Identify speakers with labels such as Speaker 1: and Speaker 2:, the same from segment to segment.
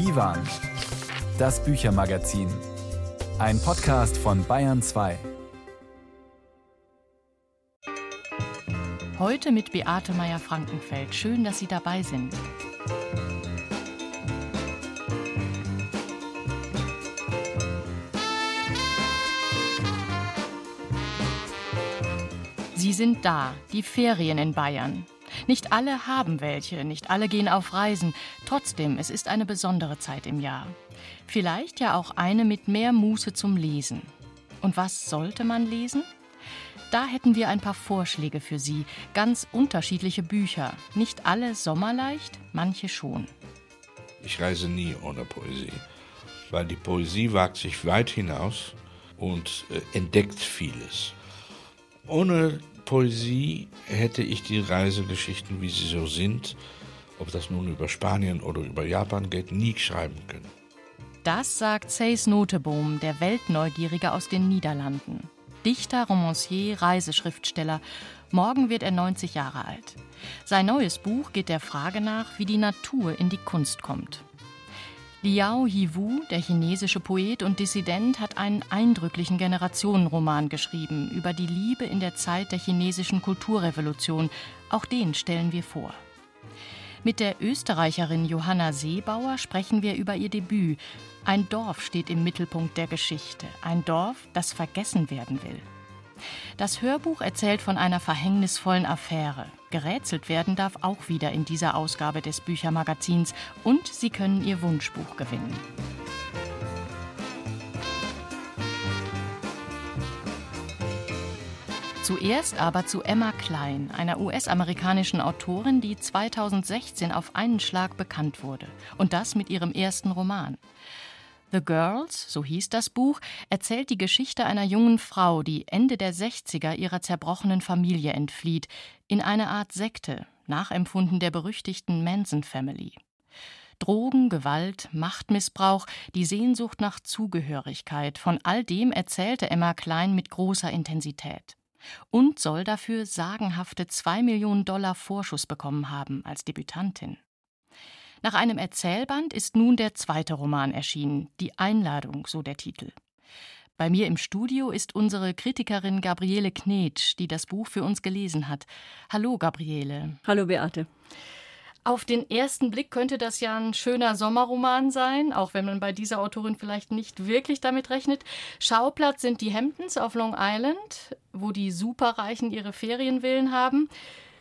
Speaker 1: Divan, das Büchermagazin. Ein Podcast von Bayern 2.
Speaker 2: Heute mit Beate Meyer-Frankenfeld. Schön, dass Sie dabei sind. Sie sind da, die Ferien in Bayern. Nicht alle haben welche, nicht alle gehen auf Reisen. Trotzdem, es ist eine besondere Zeit im Jahr. Vielleicht ja auch eine mit mehr Muße zum Lesen. Und was sollte man lesen? Da hätten wir ein paar Vorschläge für Sie, ganz unterschiedliche Bücher. Nicht alle sommerleicht, manche schon.
Speaker 3: Ich reise nie ohne Poesie, weil die Poesie wagt sich weit hinaus und äh, entdeckt vieles. Ohne Poesie hätte ich die Reisegeschichten, wie sie so sind, ob das nun über Spanien oder über Japan geht, nie schreiben können.
Speaker 2: Das sagt Seis Noteboom, der Weltneugierige aus den Niederlanden. Dichter, Romancier, Reiseschriftsteller. Morgen wird er 90 Jahre alt. Sein neues Buch geht der Frage nach, wie die Natur in die Kunst kommt. Liao Yiwu, der chinesische Poet und Dissident, hat einen eindrücklichen Generationenroman geschrieben über die Liebe in der Zeit der chinesischen Kulturrevolution. Auch den stellen wir vor. Mit der Österreicherin Johanna Seebauer sprechen wir über ihr Debüt. Ein Dorf steht im Mittelpunkt der Geschichte. Ein Dorf, das vergessen werden will. Das Hörbuch erzählt von einer verhängnisvollen Affäre. Gerätselt werden darf auch wieder in dieser Ausgabe des Büchermagazins und Sie können Ihr Wunschbuch gewinnen. Zuerst aber zu Emma Klein, einer US-amerikanischen Autorin, die 2016 auf einen Schlag bekannt wurde. Und das mit ihrem ersten Roman. The Girls, so hieß das Buch, erzählt die Geschichte einer jungen Frau, die Ende der 60er ihrer zerbrochenen Familie entflieht, in eine Art Sekte, nachempfunden der berüchtigten Manson Family. Drogen, Gewalt, Machtmissbrauch, die Sehnsucht nach Zugehörigkeit, von all dem erzählte Emma Klein mit großer Intensität. Und soll dafür sagenhafte zwei Millionen Dollar Vorschuss bekommen haben als Debütantin. Nach einem Erzählband ist nun der zweite Roman erschienen, Die Einladung, so der Titel. Bei mir im Studio ist unsere Kritikerin Gabriele Knetsch, die das Buch für uns gelesen hat. Hallo, Gabriele.
Speaker 4: Hallo, Beate.
Speaker 2: Auf den ersten Blick könnte das ja ein schöner Sommerroman sein, auch wenn man bei dieser Autorin vielleicht nicht wirklich damit rechnet. Schauplatz sind die Hamptons auf Long Island, wo die Superreichen ihre Ferienvillen haben.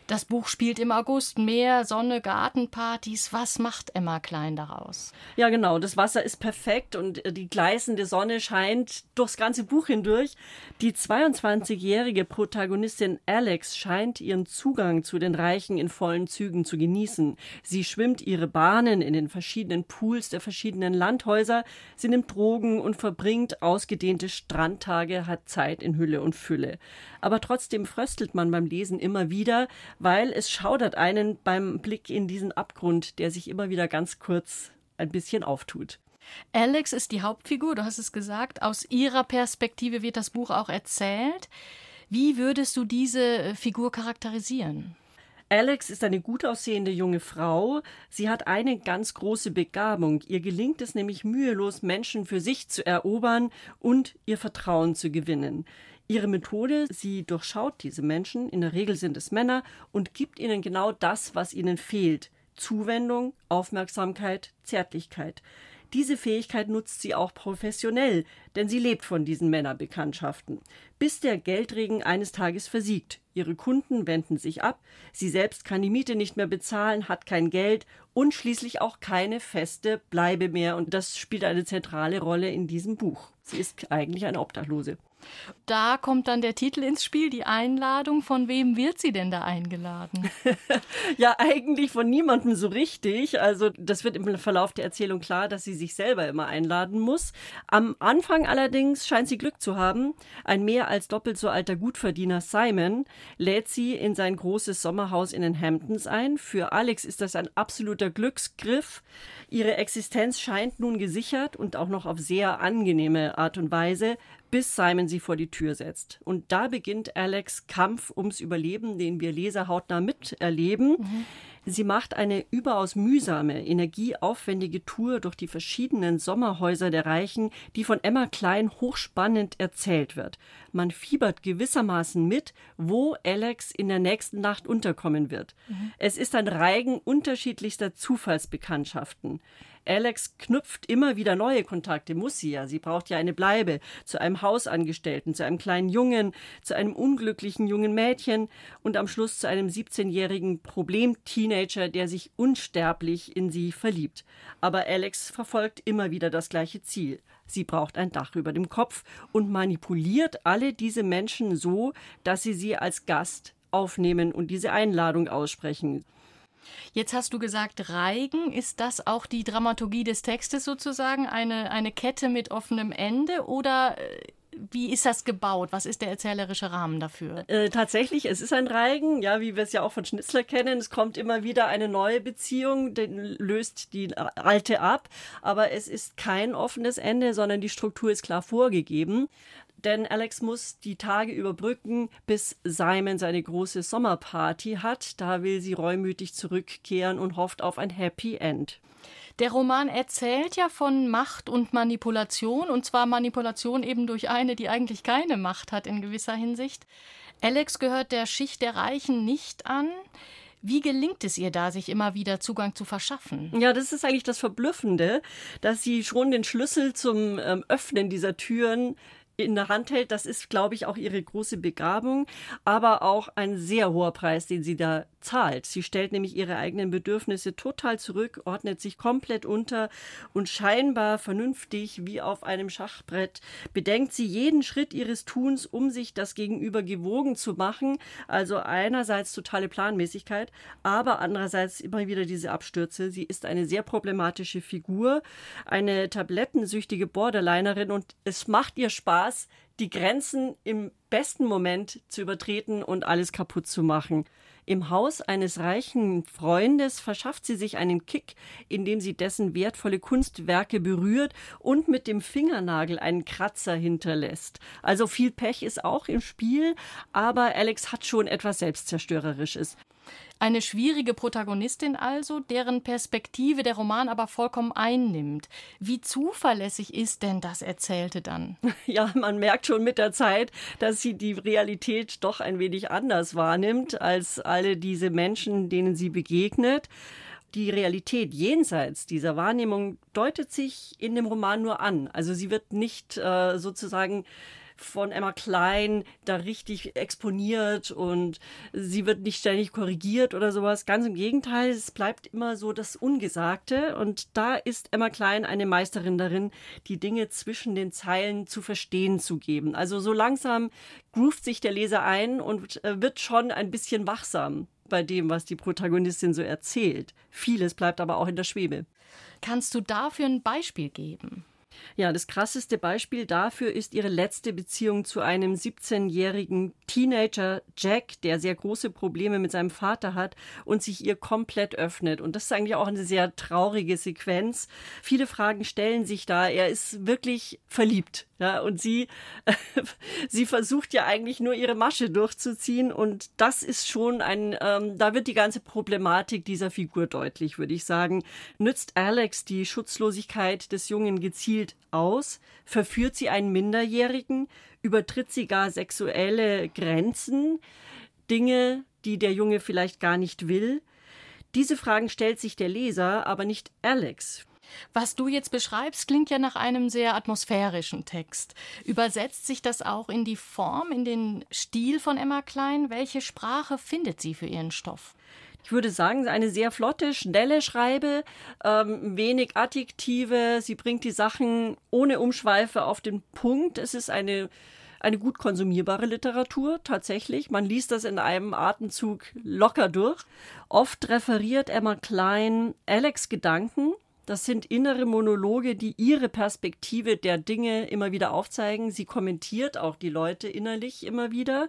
Speaker 2: Das Buch spielt im August. Meer, Sonne, Gartenpartys. Was macht Emma Klein daraus?
Speaker 4: Ja, genau. Das Wasser ist perfekt und äh, die gleißende Sonne scheint durchs ganze Buch hindurch. Die 22-jährige Protagonistin Alex scheint ihren Zugang zu den Reichen in vollen Zügen zu genießen. Sie schwimmt ihre Bahnen in den verschiedenen Pools der verschiedenen Landhäuser. Sie nimmt Drogen und verbringt ausgedehnte Strandtage, hat Zeit in Hülle und Fülle. Aber trotzdem fröstelt man beim Lesen immer wieder, weil es schaudert einen beim Blick in diesen Abgrund, der sich immer wieder ganz kurz ein bisschen auftut.
Speaker 2: Alex ist die Hauptfigur, du hast es gesagt. Aus ihrer Perspektive wird das Buch auch erzählt. Wie würdest du diese äh, Figur charakterisieren?
Speaker 4: Alex ist eine gut aussehende junge Frau. Sie hat eine ganz große Begabung. Ihr gelingt es nämlich mühelos, Menschen für sich zu erobern und ihr Vertrauen zu gewinnen. Ihre Methode, sie durchschaut diese Menschen, in der Regel sind es Männer, und gibt ihnen genau das, was ihnen fehlt. Zuwendung, Aufmerksamkeit, Zärtlichkeit. Diese Fähigkeit nutzt sie auch professionell, denn sie lebt von diesen Männerbekanntschaften. Bis der Geldregen eines Tages versiegt. Ihre Kunden wenden sich ab, sie selbst kann die Miete nicht mehr bezahlen, hat kein Geld und schließlich auch keine feste Bleibe mehr. Und das spielt eine zentrale Rolle in diesem Buch. Sie ist eigentlich eine Obdachlose.
Speaker 2: Da kommt dann der Titel ins Spiel, die Einladung. Von wem wird sie denn da eingeladen?
Speaker 4: ja, eigentlich von niemandem so richtig. Also das wird im Verlauf der Erzählung klar, dass sie sich selber immer einladen muss. Am Anfang allerdings scheint sie Glück zu haben. Ein mehr als doppelt so alter Gutverdiener Simon lädt sie in sein großes Sommerhaus in den Hamptons ein. Für Alex ist das ein absoluter Glücksgriff. Ihre Existenz scheint nun gesichert und auch noch auf sehr angenehme Art und Weise, bis Simon sie vor die Tür setzt. Und da beginnt Alex Kampf ums Überleben, den wir Leser hautnah miterleben. Mhm. Sie macht eine überaus mühsame, energieaufwendige Tour durch die verschiedenen Sommerhäuser der Reichen, die von Emma Klein hochspannend erzählt wird. Man fiebert gewissermaßen mit, wo Alex in der nächsten Nacht unterkommen wird. Mhm. Es ist ein Reigen unterschiedlichster Zufallsbekanntschaften. Alex knüpft immer wieder neue Kontakte, muss sie ja. Sie braucht ja eine Bleibe zu einem Hausangestellten, zu einem kleinen Jungen, zu einem unglücklichen jungen Mädchen und am Schluss zu einem 17-jährigen Problem-Teenager, der sich unsterblich in sie verliebt. Aber Alex verfolgt immer wieder das gleiche Ziel. Sie braucht ein Dach über dem Kopf und manipuliert alle diese Menschen so, dass sie sie als Gast aufnehmen und diese Einladung aussprechen.
Speaker 2: Jetzt hast du gesagt, Reigen. Ist das auch die Dramaturgie des Textes sozusagen? Eine, eine Kette mit offenem Ende oder äh, wie ist das gebaut? Was ist der erzählerische Rahmen dafür?
Speaker 4: Äh, tatsächlich, es ist ein Reigen, ja, wie wir es ja auch von Schnitzler kennen. Es kommt immer wieder eine neue Beziehung, löst die alte ab, aber es ist kein offenes Ende, sondern die Struktur ist klar vorgegeben denn Alex muss die Tage überbrücken, bis Simon seine große Sommerparty hat. Da will sie reumütig zurückkehren und hofft auf ein Happy End.
Speaker 2: Der Roman erzählt ja von Macht und Manipulation, und zwar Manipulation eben durch eine, die eigentlich keine Macht hat in gewisser Hinsicht. Alex gehört der Schicht der Reichen nicht an. Wie gelingt es ihr da, sich immer wieder Zugang zu verschaffen?
Speaker 4: Ja, das ist eigentlich das Verblüffende, dass sie schon den Schlüssel zum ähm, Öffnen dieser Türen in der Hand hält. Das ist, glaube ich, auch ihre große Begabung, aber auch ein sehr hoher Preis, den sie da zahlt. Sie stellt nämlich ihre eigenen Bedürfnisse total zurück, ordnet sich komplett unter und scheinbar vernünftig wie auf einem Schachbrett bedenkt sie jeden Schritt ihres Tuns, um sich das Gegenüber gewogen zu machen. Also einerseits totale Planmäßigkeit, aber andererseits immer wieder diese Abstürze. Sie ist eine sehr problematische Figur, eine tablettensüchtige Borderlinerin und es macht ihr Spaß, die Grenzen im besten Moment zu übertreten und alles kaputt zu machen. Im Haus eines reichen Freundes verschafft sie sich einen Kick, indem sie dessen wertvolle Kunstwerke berührt und mit dem Fingernagel einen Kratzer hinterlässt. Also viel Pech ist auch im Spiel, aber Alex hat schon etwas Selbstzerstörerisches.
Speaker 2: Eine schwierige Protagonistin also, deren Perspektive der Roman aber vollkommen einnimmt. Wie zuverlässig ist denn das Erzählte dann?
Speaker 4: Ja, man merkt schon mit der Zeit, dass sie die Realität doch ein wenig anders wahrnimmt als alle diese Menschen, denen sie begegnet. Die Realität jenseits dieser Wahrnehmung deutet sich in dem Roman nur an. Also sie wird nicht äh, sozusagen von Emma Klein da richtig exponiert und sie wird nicht ständig korrigiert oder sowas. Ganz im Gegenteil, es bleibt immer so das Ungesagte und da ist Emma Klein eine Meisterin darin, die Dinge zwischen den Zeilen zu verstehen zu geben. Also so langsam groovt sich der Leser ein und äh, wird schon ein bisschen wachsam bei dem, was die Protagonistin so erzählt. Vieles bleibt aber auch in der Schwebe.
Speaker 2: Kannst du dafür ein Beispiel geben?
Speaker 4: Ja, das krasseste Beispiel dafür ist ihre letzte Beziehung zu einem 17-jährigen Teenager Jack, der sehr große Probleme mit seinem Vater hat und sich ihr komplett öffnet. Und das ist eigentlich auch eine sehr traurige Sequenz. Viele Fragen stellen sich da. Er ist wirklich verliebt. Ja, und sie, sie versucht ja eigentlich nur ihre Masche durchzuziehen. Und das ist schon ein, ähm, da wird die ganze Problematik dieser Figur deutlich, würde ich sagen. Nützt Alex die Schutzlosigkeit des Jungen gezielt aus? Verführt sie einen Minderjährigen? Übertritt sie gar sexuelle Grenzen? Dinge, die der Junge vielleicht gar nicht will? Diese Fragen stellt sich der Leser, aber nicht Alex.
Speaker 2: Was du jetzt beschreibst, klingt ja nach einem sehr atmosphärischen Text. Übersetzt sich das auch in die Form, in den Stil von Emma Klein? Welche Sprache findet sie für ihren Stoff?
Speaker 4: Ich würde sagen, eine sehr flotte, schnelle Schreibe, ähm, wenig Adjektive. Sie bringt die Sachen ohne Umschweife auf den Punkt. Es ist eine eine gut konsumierbare Literatur, tatsächlich. Man liest das in einem Atemzug locker durch. Oft referiert Emma Klein Alex Gedanken, das sind innere Monologe, die ihre Perspektive der Dinge immer wieder aufzeigen. Sie kommentiert auch die Leute innerlich immer wieder.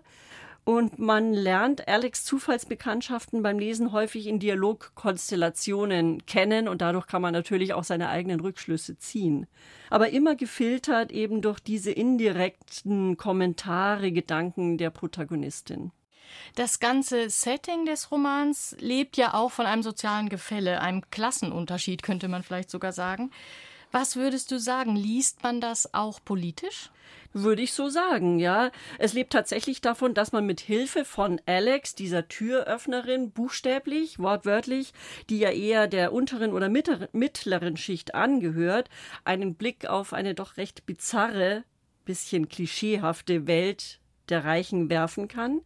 Speaker 4: Und man lernt Alex Zufallsbekanntschaften beim Lesen häufig in Dialogkonstellationen kennen und dadurch kann man natürlich auch seine eigenen Rückschlüsse ziehen. Aber immer gefiltert eben durch diese indirekten Kommentare, Gedanken der Protagonistin.
Speaker 2: Das ganze Setting des Romans lebt ja auch von einem sozialen Gefälle, einem Klassenunterschied, könnte man vielleicht sogar sagen. Was würdest du sagen? Liest man das auch politisch?
Speaker 4: Würde ich so sagen, ja. Es lebt tatsächlich davon, dass man mit Hilfe von Alex, dieser Türöffnerin, buchstäblich, wortwörtlich, die ja eher der unteren oder mittleren Schicht angehört, einen Blick auf eine doch recht bizarre, bisschen klischeehafte Welt der Reichen werfen kann.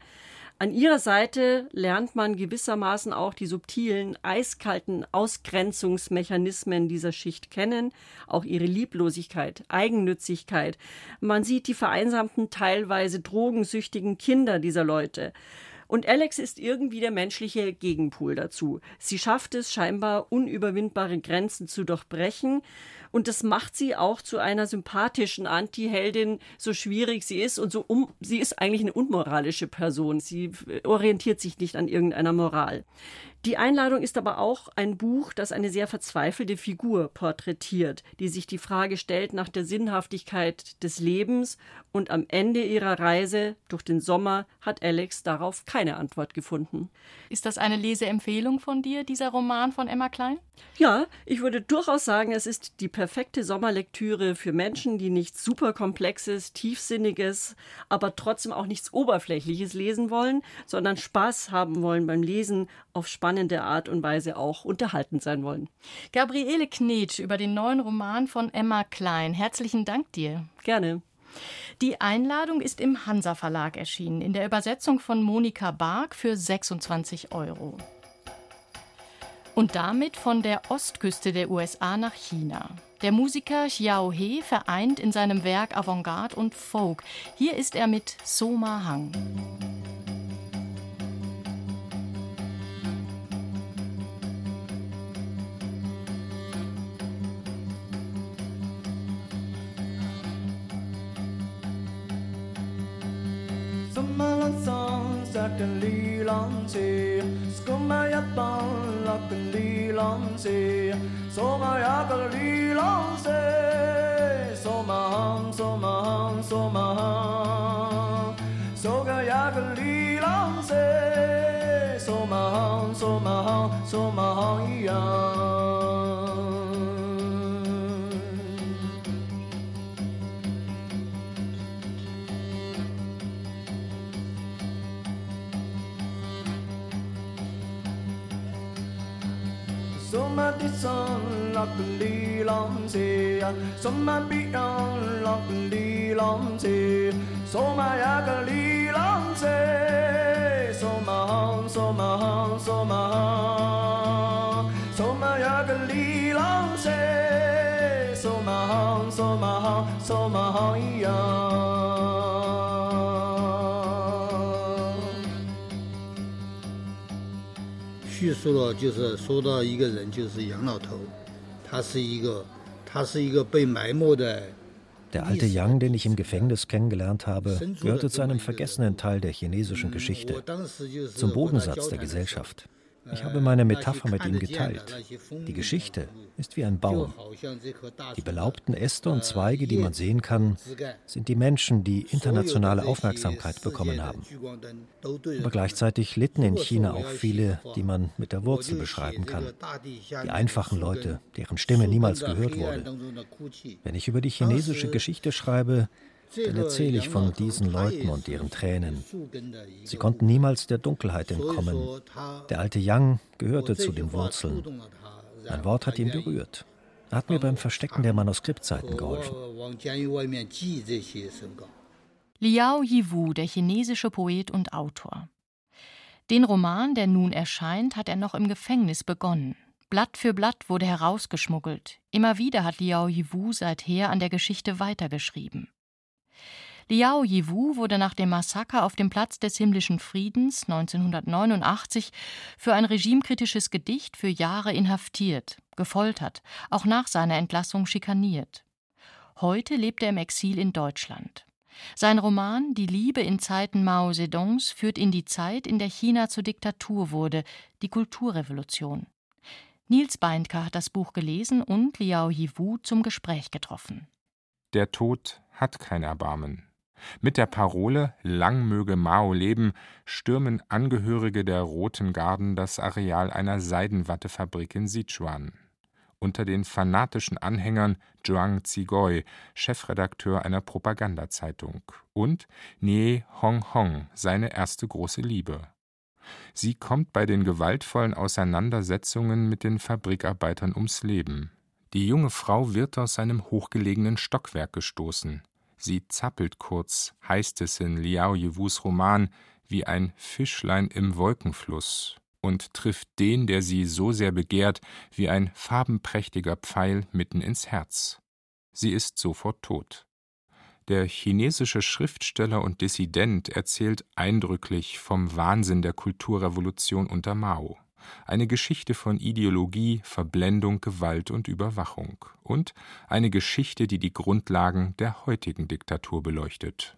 Speaker 4: An ihrer Seite lernt man gewissermaßen auch die subtilen, eiskalten Ausgrenzungsmechanismen dieser Schicht kennen, auch ihre Lieblosigkeit, Eigennützigkeit. Man sieht die vereinsamten, teilweise drogensüchtigen Kinder dieser Leute. Und Alex ist irgendwie der menschliche Gegenpol dazu. Sie schafft es scheinbar, unüberwindbare Grenzen zu durchbrechen. Und das macht sie auch zu einer sympathischen Anti-Heldin, so schwierig sie ist. Und so um, sie ist eigentlich eine unmoralische Person. Sie orientiert sich nicht an irgendeiner Moral. Die Einladung ist aber auch ein Buch, das eine sehr verzweifelte Figur porträtiert, die sich die Frage stellt nach der Sinnhaftigkeit des Lebens und am Ende ihrer Reise durch den Sommer hat Alex darauf keine Antwort gefunden.
Speaker 2: Ist das eine Leseempfehlung von dir, dieser Roman von Emma Klein?
Speaker 4: Ja, ich würde durchaus sagen, es ist die perfekte Sommerlektüre für Menschen, die nichts superkomplexes, tiefsinniges, aber trotzdem auch nichts oberflächliches lesen wollen, sondern Spaß haben wollen beim Lesen auf spannende spannende Art und Weise auch unterhalten sein wollen.
Speaker 2: Gabriele Knetsch über den neuen Roman von Emma Klein. Herzlichen Dank dir.
Speaker 4: Gerne.
Speaker 2: Die Einladung ist im Hansa Verlag erschienen, in der Übersetzung von Monika Bark für 26 Euro. Und damit von der Ostküste der USA nach China. Der Musiker Xiao He vereint in seinem Werk Avantgarde und Folk. Hier ist er mit Soma Hang.
Speaker 5: 近呢攬字，咁咪一班落近呢攬字，所咪一個呢攬字，所嘛所嘛所嘛，所個一個呢攬字，所嘛所嘛所嘛一樣。so ma hang ya 的心落里浪些呀，什么必要落里浪些，什么呀个里浪些，什么行什么行什么行，什么呀个里浪些，什么行什么行什么行呀。
Speaker 6: 叙述了，就是说到一个人，就是杨老头，他是一个，他是一个被埋没的。
Speaker 7: Der alte Yang, den ich im Gefängnis kennengelernt habe, gehörte zu einem vergessenen Teil der chinesischen Geschichte, zum Bodensatz der Gesellschaft. Ich habe meine Metapher mit ihm geteilt. Die Geschichte ist wie ein Baum. Die belaubten Äste und Zweige, die man sehen kann, sind die Menschen, die internationale Aufmerksamkeit bekommen haben. Aber gleichzeitig litten in China auch viele, die man mit der Wurzel beschreiben kann. Die einfachen Leute, deren Stimme niemals gehört wurde. Wenn ich über die chinesische Geschichte schreibe, dann erzähle ich von diesen Leuten und ihren Tränen. Sie konnten niemals der Dunkelheit entkommen. Der alte Yang gehörte zu den Wurzeln. Ein Wort hat ihn berührt. Er hat mir beim Verstecken der Manuskriptseiten geholfen.
Speaker 2: Liao Yiwu, der chinesische Poet und Autor. Den Roman, der nun erscheint, hat er noch im Gefängnis begonnen. Blatt für Blatt wurde herausgeschmuggelt. Immer wieder hat Liao Yiwu seither an der Geschichte weitergeschrieben. Liao Yiwu wurde nach dem Massaker auf dem Platz des himmlischen Friedens 1989 für ein regimekritisches Gedicht für Jahre inhaftiert, gefoltert, auch nach seiner Entlassung schikaniert. Heute lebt er im Exil in Deutschland. Sein Roman Die Liebe in Zeiten Mao Zedongs führt in die Zeit, in der China zur Diktatur wurde, die Kulturrevolution. Nils Beindker hat das Buch gelesen und Liao Yiwu zum Gespräch getroffen.
Speaker 8: Der Tod hat kein Erbarmen. Mit der Parole Lang möge Mao leben stürmen Angehörige der Roten Garden das Areal einer Seidenwattefabrik in Sichuan. Unter den fanatischen Anhängern Zhuang Zigoi, Chefredakteur einer Propagandazeitung, und Nie Hong-hong, seine erste große Liebe. Sie kommt bei den gewaltvollen Auseinandersetzungen mit den Fabrikarbeitern ums Leben. Die junge Frau wird aus seinem hochgelegenen Stockwerk gestoßen. Sie zappelt kurz, heißt es in Liao Yewus Roman, wie ein Fischlein im Wolkenfluss und trifft den, der sie so sehr begehrt, wie ein farbenprächtiger Pfeil mitten ins Herz. Sie ist sofort tot. Der chinesische Schriftsteller und Dissident erzählt eindrücklich vom Wahnsinn der Kulturrevolution unter Mao eine Geschichte von Ideologie, Verblendung, Gewalt und Überwachung. Und eine Geschichte, die die Grundlagen der heutigen Diktatur beleuchtet.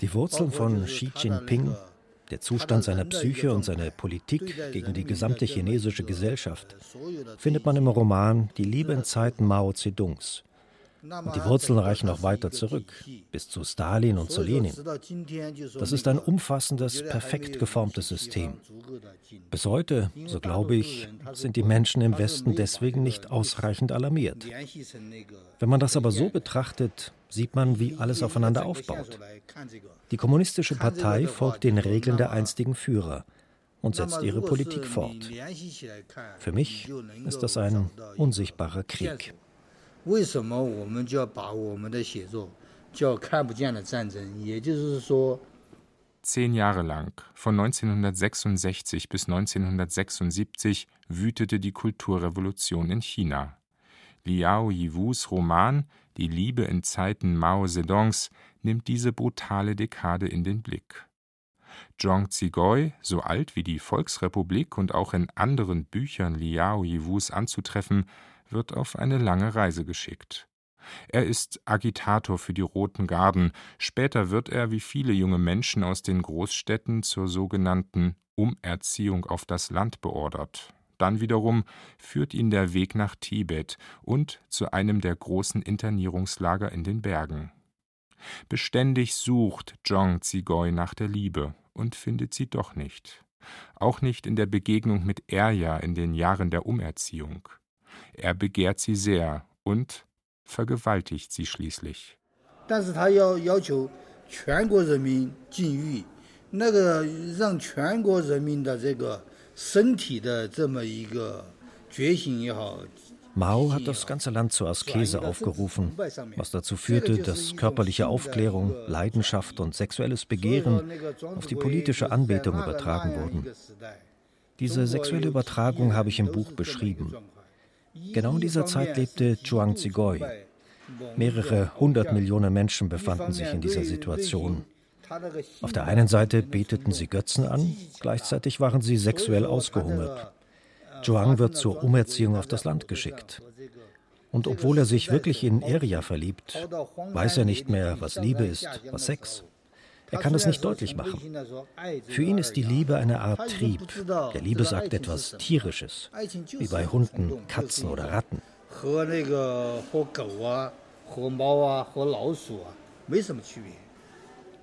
Speaker 6: Die Wurzeln von Xi Jinping, der Zustand seiner Psyche und seine Politik gegen die gesamte chinesische Gesellschaft findet man im Roman Die Liebe in Zeiten Mao Zedongs und die Wurzeln reichen noch weiter zurück, bis zu Stalin und zu Lenin. Das ist ein umfassendes, perfekt geformtes System. Bis heute, so glaube ich, sind die Menschen im Westen deswegen nicht ausreichend alarmiert. Wenn man das aber so betrachtet, sieht man, wie alles aufeinander aufbaut. Die kommunistische Partei folgt den Regeln der einstigen Führer und setzt ihre Politik fort. Für mich ist das ein unsichtbarer Krieg. 为什么我们就要把我们的写作叫看不见的战争？也就是说。
Speaker 8: Zehn Jahre lang, von 1966 bis 1976, wütete die Kulturrevolution in China. Liao Yiwus Roman Die Liebe in Zeiten Mao Zedongs nimmt diese brutale Dekade in den Blick. Zhong Zigoi, so alt wie die Volksrepublik und auch in anderen Büchern Liao Yiwus anzutreffen, wird auf eine lange Reise geschickt. Er ist Agitator für die Roten Garden, später wird er wie viele junge Menschen aus den Großstädten zur sogenannten Umerziehung auf das Land beordert. Dann wiederum führt ihn der Weg nach Tibet und zu einem der großen Internierungslager in den Bergen. Beständig sucht Zhong Zigoi nach der Liebe und findet sie doch nicht. Auch nicht in der Begegnung mit Erja in den Jahren der Umerziehung. Er begehrt sie sehr und vergewaltigt sie schließlich.
Speaker 6: Mao hat das ganze Land zur Askese aufgerufen, was dazu führte, dass körperliche Aufklärung, Leidenschaft und sexuelles Begehren auf die politische Anbetung übertragen wurden. Diese sexuelle Übertragung habe ich im Buch beschrieben. Genau in dieser Zeit lebte Zhuang Zigoi. Mehrere hundert Millionen Menschen befanden sich in dieser Situation. Auf der einen Seite beteten sie Götzen an, gleichzeitig waren sie sexuell ausgehungert. Zhuang wird zur Umerziehung auf das Land geschickt. Und obwohl er sich wirklich in Eria verliebt, weiß er nicht mehr, was Liebe ist, was Sex. Er kann es nicht deutlich machen. Für ihn ist die Liebe eine Art Trieb. Der Liebe sagt etwas Tierisches, wie bei Hunden, Katzen oder Ratten.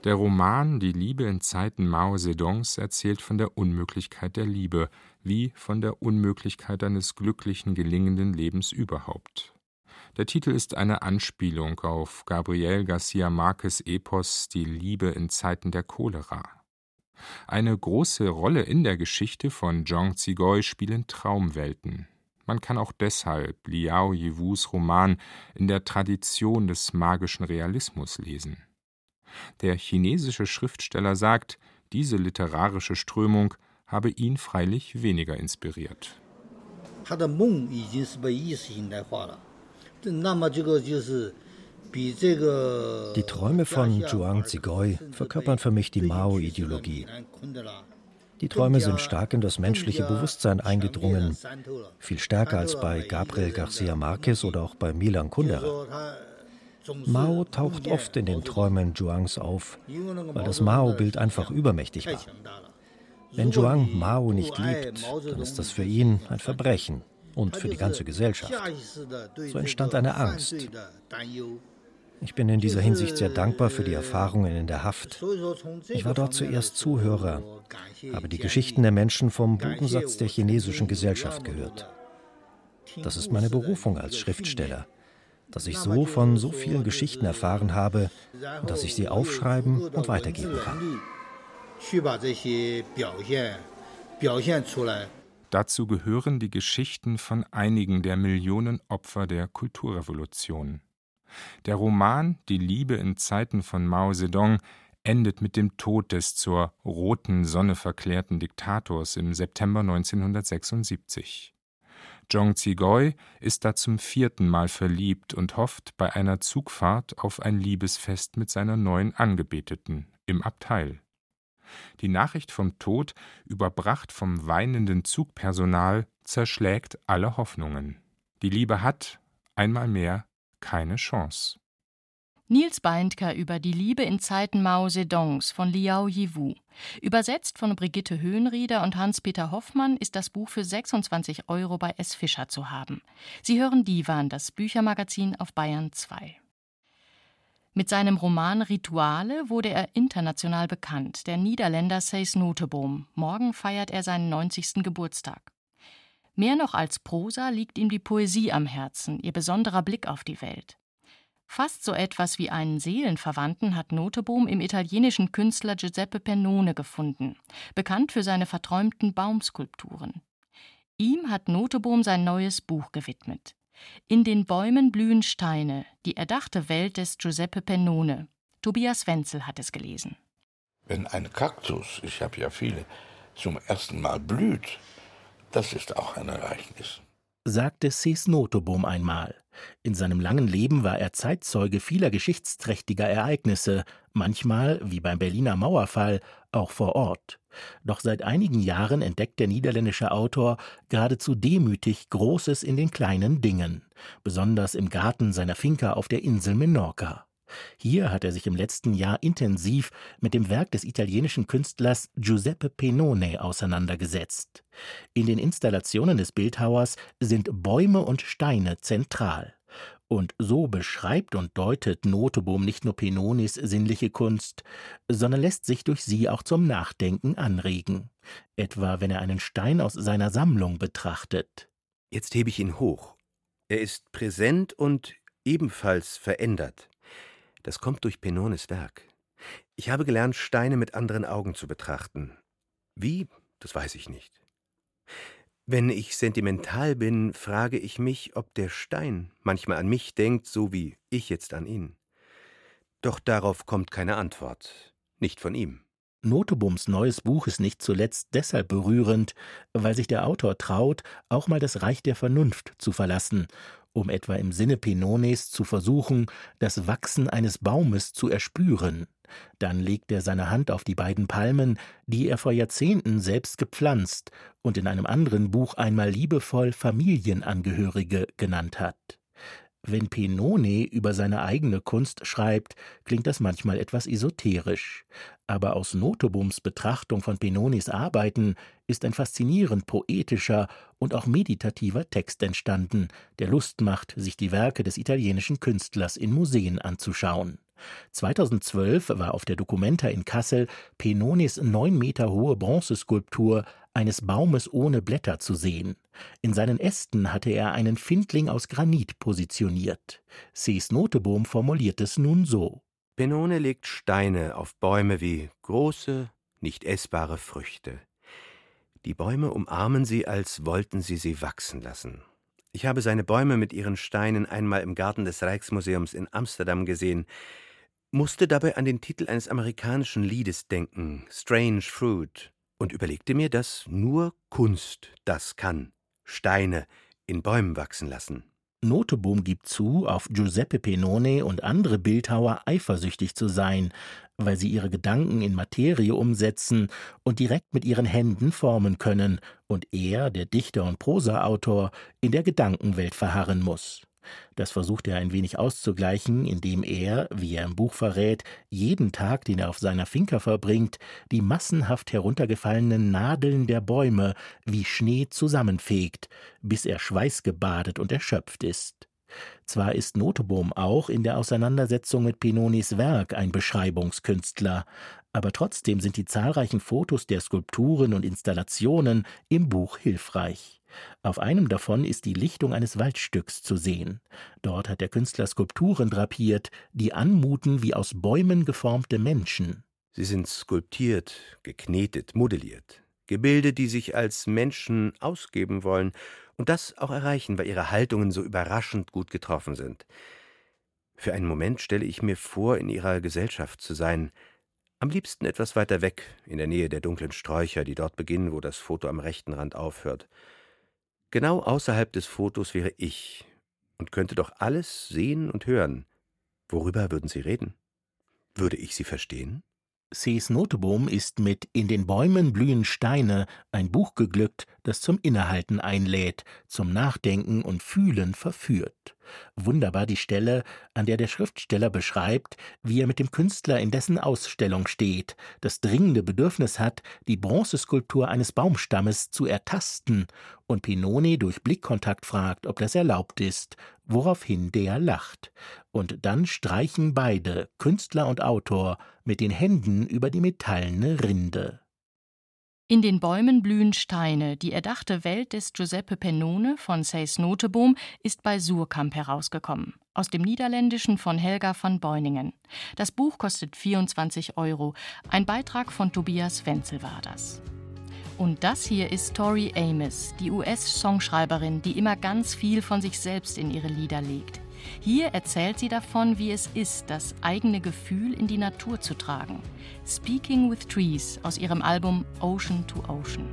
Speaker 8: Der Roman Die Liebe in Zeiten Mao Zedongs erzählt von der Unmöglichkeit der Liebe, wie von der Unmöglichkeit eines glücklichen, gelingenden Lebens überhaupt. Der Titel ist eine Anspielung auf Gabriel Garcia Marquez Epos Die Liebe in Zeiten der Cholera. Eine große Rolle in der Geschichte von Zhong Zigoi spielen Traumwelten. Man kann auch deshalb Liao Yewus Roman in der Tradition des magischen Realismus lesen. Der chinesische Schriftsteller sagt, diese literarische Strömung habe ihn freilich weniger inspiriert. 他的梦已经是被意识形态化了。
Speaker 6: Die Träume von Zhuang Zigoi verkörpern für mich die Mao-Ideologie. Die Träume sind stark in das menschliche Bewusstsein eingedrungen, viel stärker als bei Gabriel Garcia Marquez oder auch bei Milan Kundera. Mao taucht oft in den Träumen Zhuangs auf, weil das Mao-Bild einfach übermächtig war. Wenn Zhuang Mao nicht liebt, dann ist das für ihn ein Verbrechen und für die ganze Gesellschaft. So entstand eine Angst. Ich bin in dieser Hinsicht sehr dankbar für die Erfahrungen in der Haft. Ich war dort zuerst Zuhörer, habe die Geschichten der Menschen vom Bodensatz der chinesischen Gesellschaft gehört. Das ist meine Berufung als Schriftsteller, dass ich so von so vielen Geschichten erfahren habe dass ich sie aufschreiben und weitergeben kann.
Speaker 8: Dazu gehören die Geschichten von einigen der Millionen Opfer der Kulturrevolution. Der Roman Die Liebe in Zeiten von Mao Zedong endet mit dem Tod des zur roten Sonne verklärten Diktators im September 1976. Zhong Zigoi ist da zum vierten Mal verliebt und hofft bei einer Zugfahrt auf ein Liebesfest mit seiner neuen Angebeteten im Abteil. Die Nachricht vom Tod, überbracht vom weinenden Zugpersonal, zerschlägt alle Hoffnungen. Die Liebe hat, einmal mehr, keine Chance.
Speaker 2: Nils Beindker über die Liebe in Zeiten Mao Zedongs von Liao Yiwu. Übersetzt von Brigitte Höhenrieder und Hans-Peter Hoffmann ist das Buch für 26 Euro bei S. Fischer zu haben. Sie hören Divan, das Büchermagazin auf Bayern 2. Mit seinem Roman Rituale wurde er international bekannt, der Niederländer Seis Noteboom. Morgen feiert er seinen 90. Geburtstag. Mehr noch als Prosa liegt ihm die Poesie am Herzen, ihr besonderer Blick auf die Welt. Fast so etwas wie einen Seelenverwandten hat Noteboom im italienischen Künstler Giuseppe Pennone gefunden, bekannt für seine verträumten Baumskulpturen. Ihm hat Noteboom sein neues Buch gewidmet. In den Bäumen blühen Steine, die erdachte Welt des Giuseppe Pennone. Tobias Wenzel hat es gelesen.
Speaker 3: Wenn ein Kaktus, ich habe ja viele, zum ersten Mal blüht, das ist auch ein Ereignis
Speaker 9: sagte Cis Noteboom einmal. In seinem langen Leben war er Zeitzeuge vieler geschichtsträchtiger Ereignisse, manchmal, wie beim Berliner Mauerfall, auch vor Ort. Doch seit einigen Jahren entdeckt der niederländische Autor geradezu demütig Großes in den kleinen Dingen, besonders im Garten seiner Finca auf der Insel Menorca. Hier hat er sich im letzten Jahr intensiv mit dem Werk des italienischen Künstlers Giuseppe Pennone auseinandergesetzt. In den Installationen des Bildhauers sind Bäume und Steine zentral. Und so beschreibt und deutet Noteboom nicht nur Pennonis sinnliche Kunst, sondern lässt sich durch sie auch zum Nachdenken anregen. Etwa wenn er einen Stein aus seiner Sammlung betrachtet.
Speaker 10: Jetzt hebe ich ihn hoch. Er ist präsent und ebenfalls verändert. Das kommt durch Pennones Werk. Ich habe gelernt, Steine mit anderen Augen zu betrachten. Wie, das weiß ich nicht. Wenn ich sentimental bin, frage ich mich, ob der Stein manchmal an mich denkt, so wie ich jetzt an ihn. Doch darauf kommt keine Antwort, nicht von ihm.
Speaker 9: Notebums neues Buch ist nicht zuletzt deshalb berührend, weil sich der Autor traut, auch mal das Reich der Vernunft zu verlassen um etwa im Sinne Penones zu versuchen, das Wachsen eines Baumes zu erspüren. Dann legt er seine Hand auf die beiden Palmen, die er vor Jahrzehnten selbst gepflanzt und in einem anderen Buch einmal liebevoll Familienangehörige genannt hat. Wenn Penone über seine eigene Kunst schreibt, klingt das manchmal etwas esoterisch. Aber aus Notebums Betrachtung von Penonis Arbeiten ist ein faszinierend poetischer und auch meditativer Text entstanden, der Lust macht, sich die Werke des italienischen Künstlers in Museen anzuschauen. 2012 war auf der Documenta in Kassel Penonis neun Meter hohe Bronzeskulptur eines Baumes ohne Blätter zu sehen. In seinen Ästen hatte er einen Findling aus Granit positioniert. Sees Notebohm formuliert es nun so.
Speaker 10: Penone legt Steine auf Bäume wie große, nicht essbare Früchte. Die Bäume umarmen sie, als wollten sie sie wachsen lassen. Ich habe seine Bäume mit ihren Steinen einmal im Garten des Rijksmuseums in Amsterdam gesehen musste dabei an den Titel eines amerikanischen Liedes denken, Strange Fruit, und überlegte mir, dass nur Kunst das kann, Steine in Bäumen wachsen lassen.
Speaker 9: Noteboom gibt zu, auf Giuseppe Pennone und andere Bildhauer eifersüchtig zu sein, weil sie ihre Gedanken in Materie umsetzen und direkt mit ihren Händen formen können, und er, der Dichter und Prosaautor, in der Gedankenwelt verharren muss. Das versucht er ein wenig auszugleichen, indem er, wie er im Buch verrät, jeden Tag, den er auf seiner Finca verbringt, die massenhaft heruntergefallenen Nadeln der Bäume wie Schnee zusammenfegt, bis er schweißgebadet und erschöpft ist. Zwar ist Notebohm auch in der Auseinandersetzung mit Pinonis Werk ein Beschreibungskünstler, aber trotzdem sind die zahlreichen Fotos der Skulpturen und Installationen im Buch hilfreich. Auf einem davon ist die Lichtung eines Waldstücks zu sehen. Dort hat der Künstler Skulpturen drapiert, die anmuten wie aus Bäumen geformte Menschen.
Speaker 10: Sie sind skulptiert, geknetet, modelliert. Gebilde, die sich als Menschen ausgeben wollen und das auch erreichen, weil ihre Haltungen so überraschend gut getroffen sind. Für einen Moment stelle ich mir vor, in ihrer Gesellschaft zu sein, am liebsten etwas weiter weg, in der Nähe der dunklen Sträucher, die dort beginnen, wo das Foto am rechten Rand aufhört. Genau außerhalb des Fotos wäre ich und könnte doch alles sehen und hören. Worüber würden Sie reden? Würde ich Sie verstehen?
Speaker 9: Sees Notebohm ist mit In den Bäumen blühen Steine ein Buch geglückt, das zum Innehalten einlädt, zum Nachdenken und Fühlen verführt. Wunderbar die Stelle, an der der Schriftsteller beschreibt, wie er mit dem Künstler in dessen Ausstellung steht, das dringende Bedürfnis hat, die Bronzeskulptur eines Baumstammes zu ertasten und Pinoni durch Blickkontakt fragt, ob das erlaubt ist, woraufhin der lacht. Und dann streichen beide, Künstler und Autor, mit den Händen über die metallene Rinde.
Speaker 11: In den Bäumen blühen Steine. Die erdachte Welt des Giuseppe Pennone von Seys Noteboom ist bei Surkamp herausgekommen. Aus dem Niederländischen von Helga van Beuningen. Das Buch kostet 24 Euro. Ein Beitrag von Tobias Wenzel war das. Und das hier ist Tori Amos, die US-Songschreiberin, die immer ganz viel von sich selbst in ihre Lieder legt. Hier erzählt sie davon, wie es ist, das eigene Gefühl in die Natur zu tragen. Speaking with Trees aus ihrem Album Ocean to Ocean.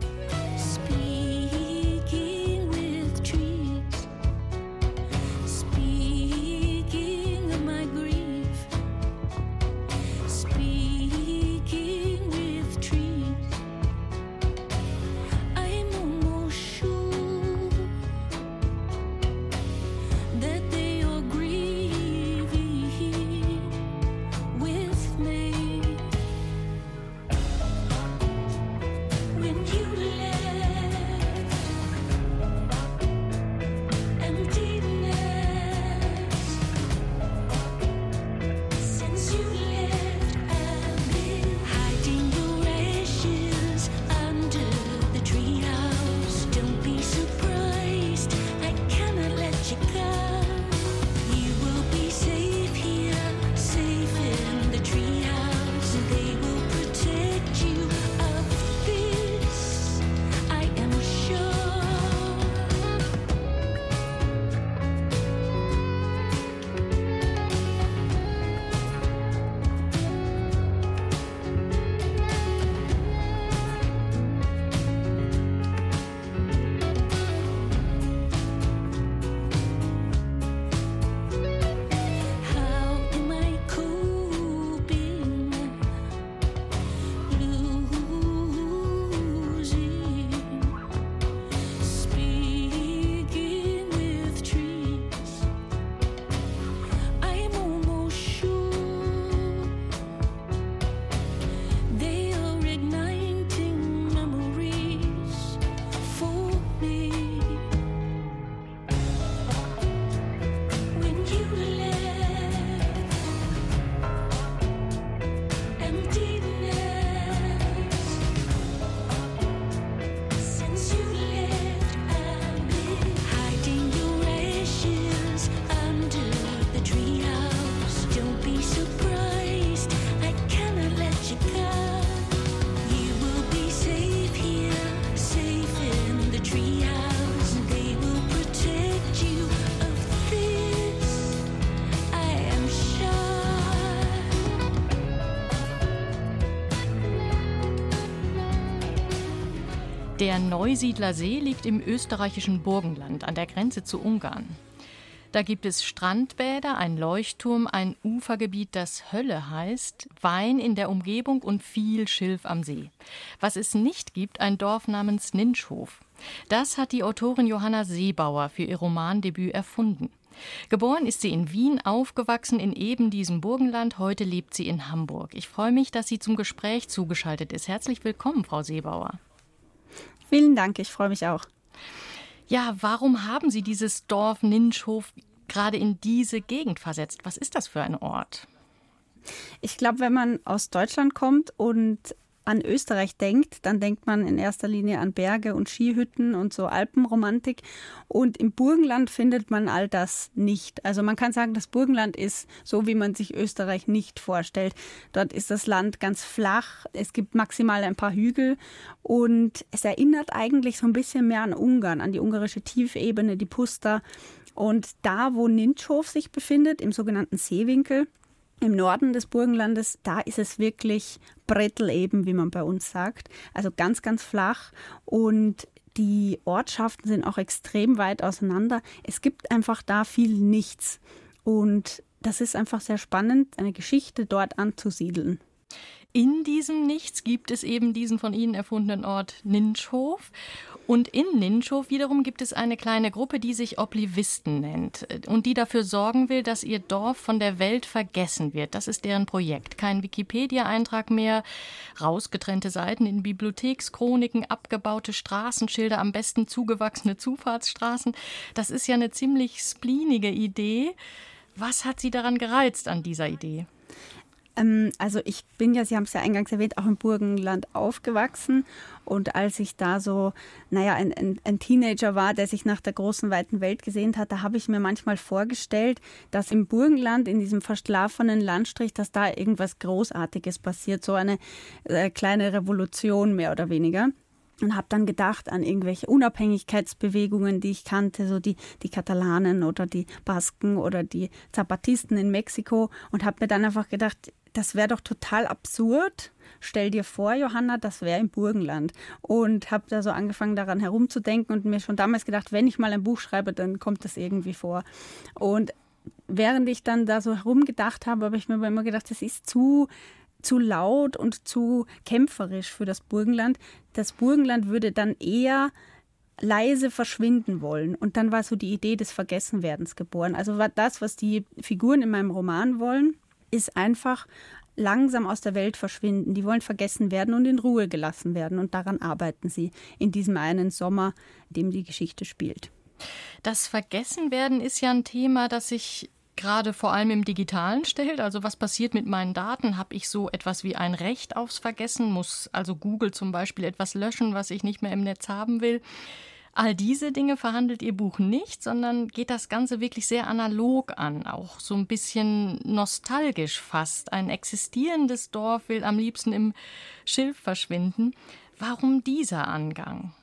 Speaker 11: Der Neusiedler See liegt im österreichischen Burgenland an der Grenze zu Ungarn. Da gibt es Strandbäder, ein Leuchtturm, ein Ufergebiet, das Hölle heißt, Wein in der Umgebung und viel Schilf am See. Was es nicht gibt, ein Dorf namens Ninschhof. Das hat die Autorin Johanna Seebauer für ihr Romandebüt erfunden.
Speaker 2: Geboren ist sie in Wien, aufgewachsen in eben diesem Burgenland. Heute lebt sie in Hamburg. Ich freue mich, dass sie zum Gespräch zugeschaltet ist. Herzlich willkommen, Frau Seebauer.
Speaker 12: Vielen Dank, ich freue mich auch.
Speaker 2: Ja, warum haben Sie dieses Dorf Ninschhof gerade in diese Gegend versetzt? Was ist das für ein Ort?
Speaker 12: Ich glaube, wenn man aus Deutschland kommt und an Österreich denkt, dann denkt man in erster Linie an Berge und Skihütten und so Alpenromantik. Und im Burgenland findet man all das nicht. Also man kann sagen, das Burgenland ist so, wie man sich Österreich nicht vorstellt. Dort ist das Land ganz flach. Es gibt maximal ein paar Hügel und es erinnert eigentlich so ein bisschen mehr an Ungarn, an die ungarische Tiefebene, die Pusta. Und da, wo Ninschhof sich befindet, im sogenannten Seewinkel, im Norden des Burgenlandes, da ist es wirklich Brettel eben, wie man bei uns sagt. Also ganz, ganz flach und die Ortschaften sind auch extrem weit auseinander. Es gibt einfach da viel nichts. Und das ist einfach sehr spannend, eine Geschichte dort anzusiedeln.
Speaker 2: In diesem Nichts gibt es eben diesen von Ihnen erfundenen Ort Ninschhof. Und in Ninschhof wiederum gibt es eine kleine Gruppe, die sich Oblivisten nennt und die dafür sorgen will, dass ihr Dorf von der Welt vergessen wird. Das ist deren Projekt. Kein Wikipedia-Eintrag mehr, rausgetrennte Seiten in Bibliothekschroniken, abgebaute Straßenschilder, am besten zugewachsene Zufahrtsstraßen. Das ist ja eine ziemlich spleenige Idee. Was hat Sie daran gereizt an dieser Idee?
Speaker 12: Ähm, also ich bin ja, Sie haben es ja eingangs erwähnt, auch im Burgenland aufgewachsen. Und als ich da so, naja, ein, ein, ein Teenager war, der sich nach der großen, weiten Welt gesehnt hat, da habe ich mir manchmal vorgestellt, dass im Burgenland, in diesem verschlafenen Landstrich, dass da irgendwas Großartiges passiert, so eine äh, kleine Revolution mehr oder weniger. Und habe dann gedacht an irgendwelche Unabhängigkeitsbewegungen, die ich kannte, so die, die Katalanen oder die Basken oder die Zapatisten in Mexiko. Und habe mir dann einfach gedacht, das wäre doch total absurd. Stell dir vor, Johanna, das wäre im Burgenland. Und habe da so angefangen, daran herumzudenken und mir schon damals gedacht, wenn ich mal ein Buch schreibe, dann kommt das irgendwie vor. Und während ich dann da so herumgedacht habe, habe ich mir immer gedacht, das ist zu zu laut und zu kämpferisch für das Burgenland. Das Burgenland würde dann eher leise verschwinden wollen. Und dann war so die Idee des Vergessenwerdens geboren. Also war das, was die Figuren in meinem Roman wollen, ist einfach langsam aus der Welt verschwinden. Die wollen vergessen werden und in Ruhe gelassen werden. Und daran arbeiten sie in diesem einen Sommer, dem die Geschichte spielt.
Speaker 2: Das Vergessenwerden ist ja ein Thema, das sich gerade vor allem im Digitalen stellt. Also was passiert mit meinen Daten? Habe ich so etwas wie ein Recht aufs Vergessen? Muss also Google zum Beispiel etwas löschen, was ich nicht mehr im Netz haben will? All diese Dinge verhandelt Ihr Buch nicht, sondern geht das Ganze wirklich sehr analog an, auch so ein bisschen nostalgisch fast. Ein existierendes Dorf will am liebsten im Schilf verschwinden. Warum dieser Angang?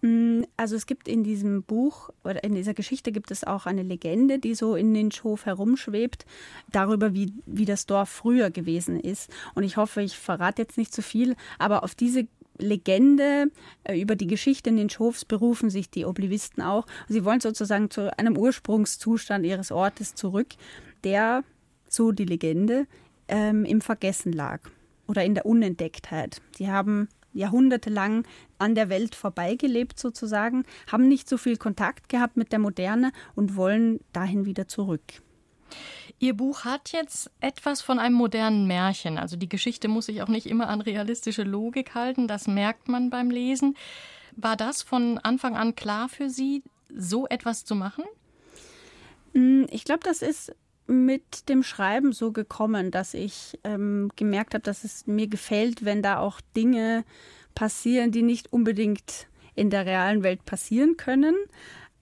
Speaker 12: Mm, also es gibt in diesem Buch oder in dieser Geschichte gibt es auch eine Legende, die so in Ninschhof herumschwebt, darüber, wie, wie das Dorf früher gewesen ist. Und ich hoffe, ich verrate jetzt nicht zu viel, aber auf diese Legende äh, über die Geschichte Ninschhofs berufen sich die Oblivisten auch. Sie wollen sozusagen zu einem Ursprungszustand ihres Ortes zurück, der, so die Legende, ähm, im Vergessen lag oder in der Unentdecktheit. Sie haben jahrhundertelang an der Welt vorbeigelebt sozusagen, haben nicht so viel Kontakt gehabt mit der Moderne und wollen dahin wieder zurück.
Speaker 2: Ihr Buch hat jetzt etwas von einem modernen Märchen. Also die Geschichte muss sich auch nicht immer an realistische Logik halten. Das merkt man beim Lesen. War das von Anfang an klar für Sie, so etwas zu machen?
Speaker 12: Mm, ich glaube, das ist mit dem Schreiben so gekommen, dass ich ähm, gemerkt habe, dass es mir gefällt, wenn da auch Dinge passieren, die nicht unbedingt in der realen Welt passieren können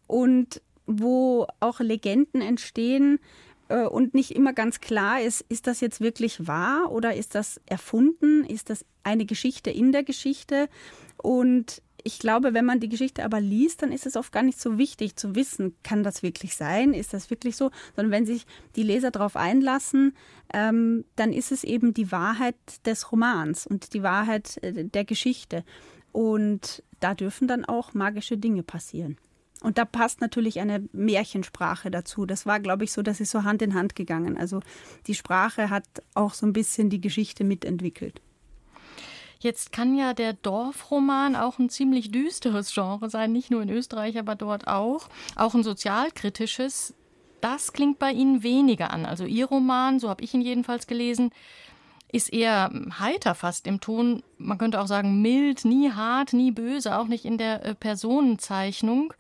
Speaker 12: und wo auch Legenden entstehen und nicht immer ganz klar ist, ist das jetzt wirklich wahr oder ist das erfunden, ist das eine Geschichte in der Geschichte und ich glaube, wenn man die Geschichte aber liest, dann ist es oft gar nicht so wichtig zu wissen, kann das wirklich sein, ist das wirklich so, sondern wenn sich die Leser darauf einlassen, ähm, dann ist es eben die Wahrheit des Romans und die Wahrheit äh, der Geschichte. Und da dürfen dann auch magische Dinge passieren. Und da passt natürlich eine Märchensprache dazu. Das war, glaube ich, so, das ist so Hand in Hand gegangen. Also die Sprache hat auch so ein bisschen die Geschichte mitentwickelt.
Speaker 2: Jetzt kann ja der Dorfroman auch ein ziemlich düsteres Genre sein, nicht nur in Österreich, aber dort auch. Auch ein sozialkritisches. das klingt bei Ihnen weniger an. Also Ihr Roman, so habe ich ihn jedenfalls gelesen, ist eher heiter fast im Ton. Man könnte auch sagen mild, nie hart, nie böse, auch nicht in der äh, Personenzeichnung.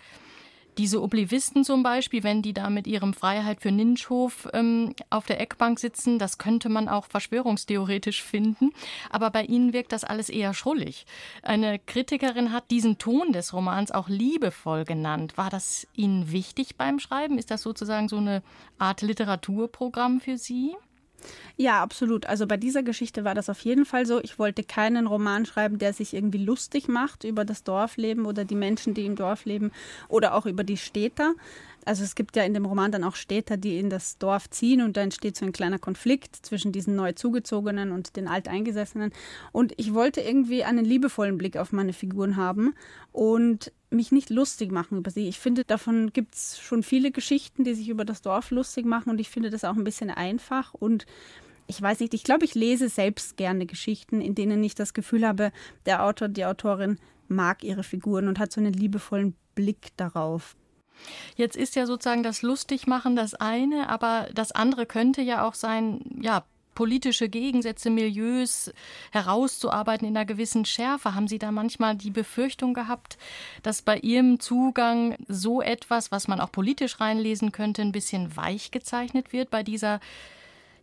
Speaker 2: Diese Oblivisten zum Beispiel, wenn die da mit ihrem Freiheit für Ninschhof ähm, auf der Eckbank sitzen, das könnte man auch verschwörungstheoretisch finden. Aber bei ihnen wirkt das alles eher schrullig. Eine Kritikerin hat diesen Ton des Romans auch liebevoll genannt. War das Ihnen wichtig beim Schreiben? Ist das sozusagen so eine Art Literaturprogramm für Sie?
Speaker 12: Ja, absolut. Also bei dieser Geschichte war das auf jeden Fall so. Ich wollte keinen Roman schreiben, der sich irgendwie lustig macht über das Dorfleben oder die Menschen, die im Dorf leben oder auch über die Städter. Also es gibt ja in dem Roman dann auch Städter, die in das Dorf ziehen und da entsteht so ein kleiner Konflikt zwischen diesen neu zugezogenen und den alteingesessenen. Und ich wollte irgendwie einen liebevollen Blick auf meine Figuren haben und mich nicht lustig machen über sie. Ich finde, davon gibt es schon viele Geschichten, die sich über das Dorf lustig machen und ich finde das auch ein bisschen einfach und ich weiß nicht, ich glaube, ich lese selbst gerne Geschichten, in denen ich das Gefühl habe, der Autor, die Autorin mag ihre Figuren und hat so einen liebevollen Blick darauf.
Speaker 2: Jetzt ist ja sozusagen das Lustigmachen das eine, aber das andere könnte ja auch sein, ja, politische Gegensätze, Milieus herauszuarbeiten in einer gewissen Schärfe. Haben Sie da manchmal die Befürchtung gehabt, dass bei Ihrem Zugang so etwas, was man auch politisch reinlesen könnte, ein bisschen weich gezeichnet wird bei dieser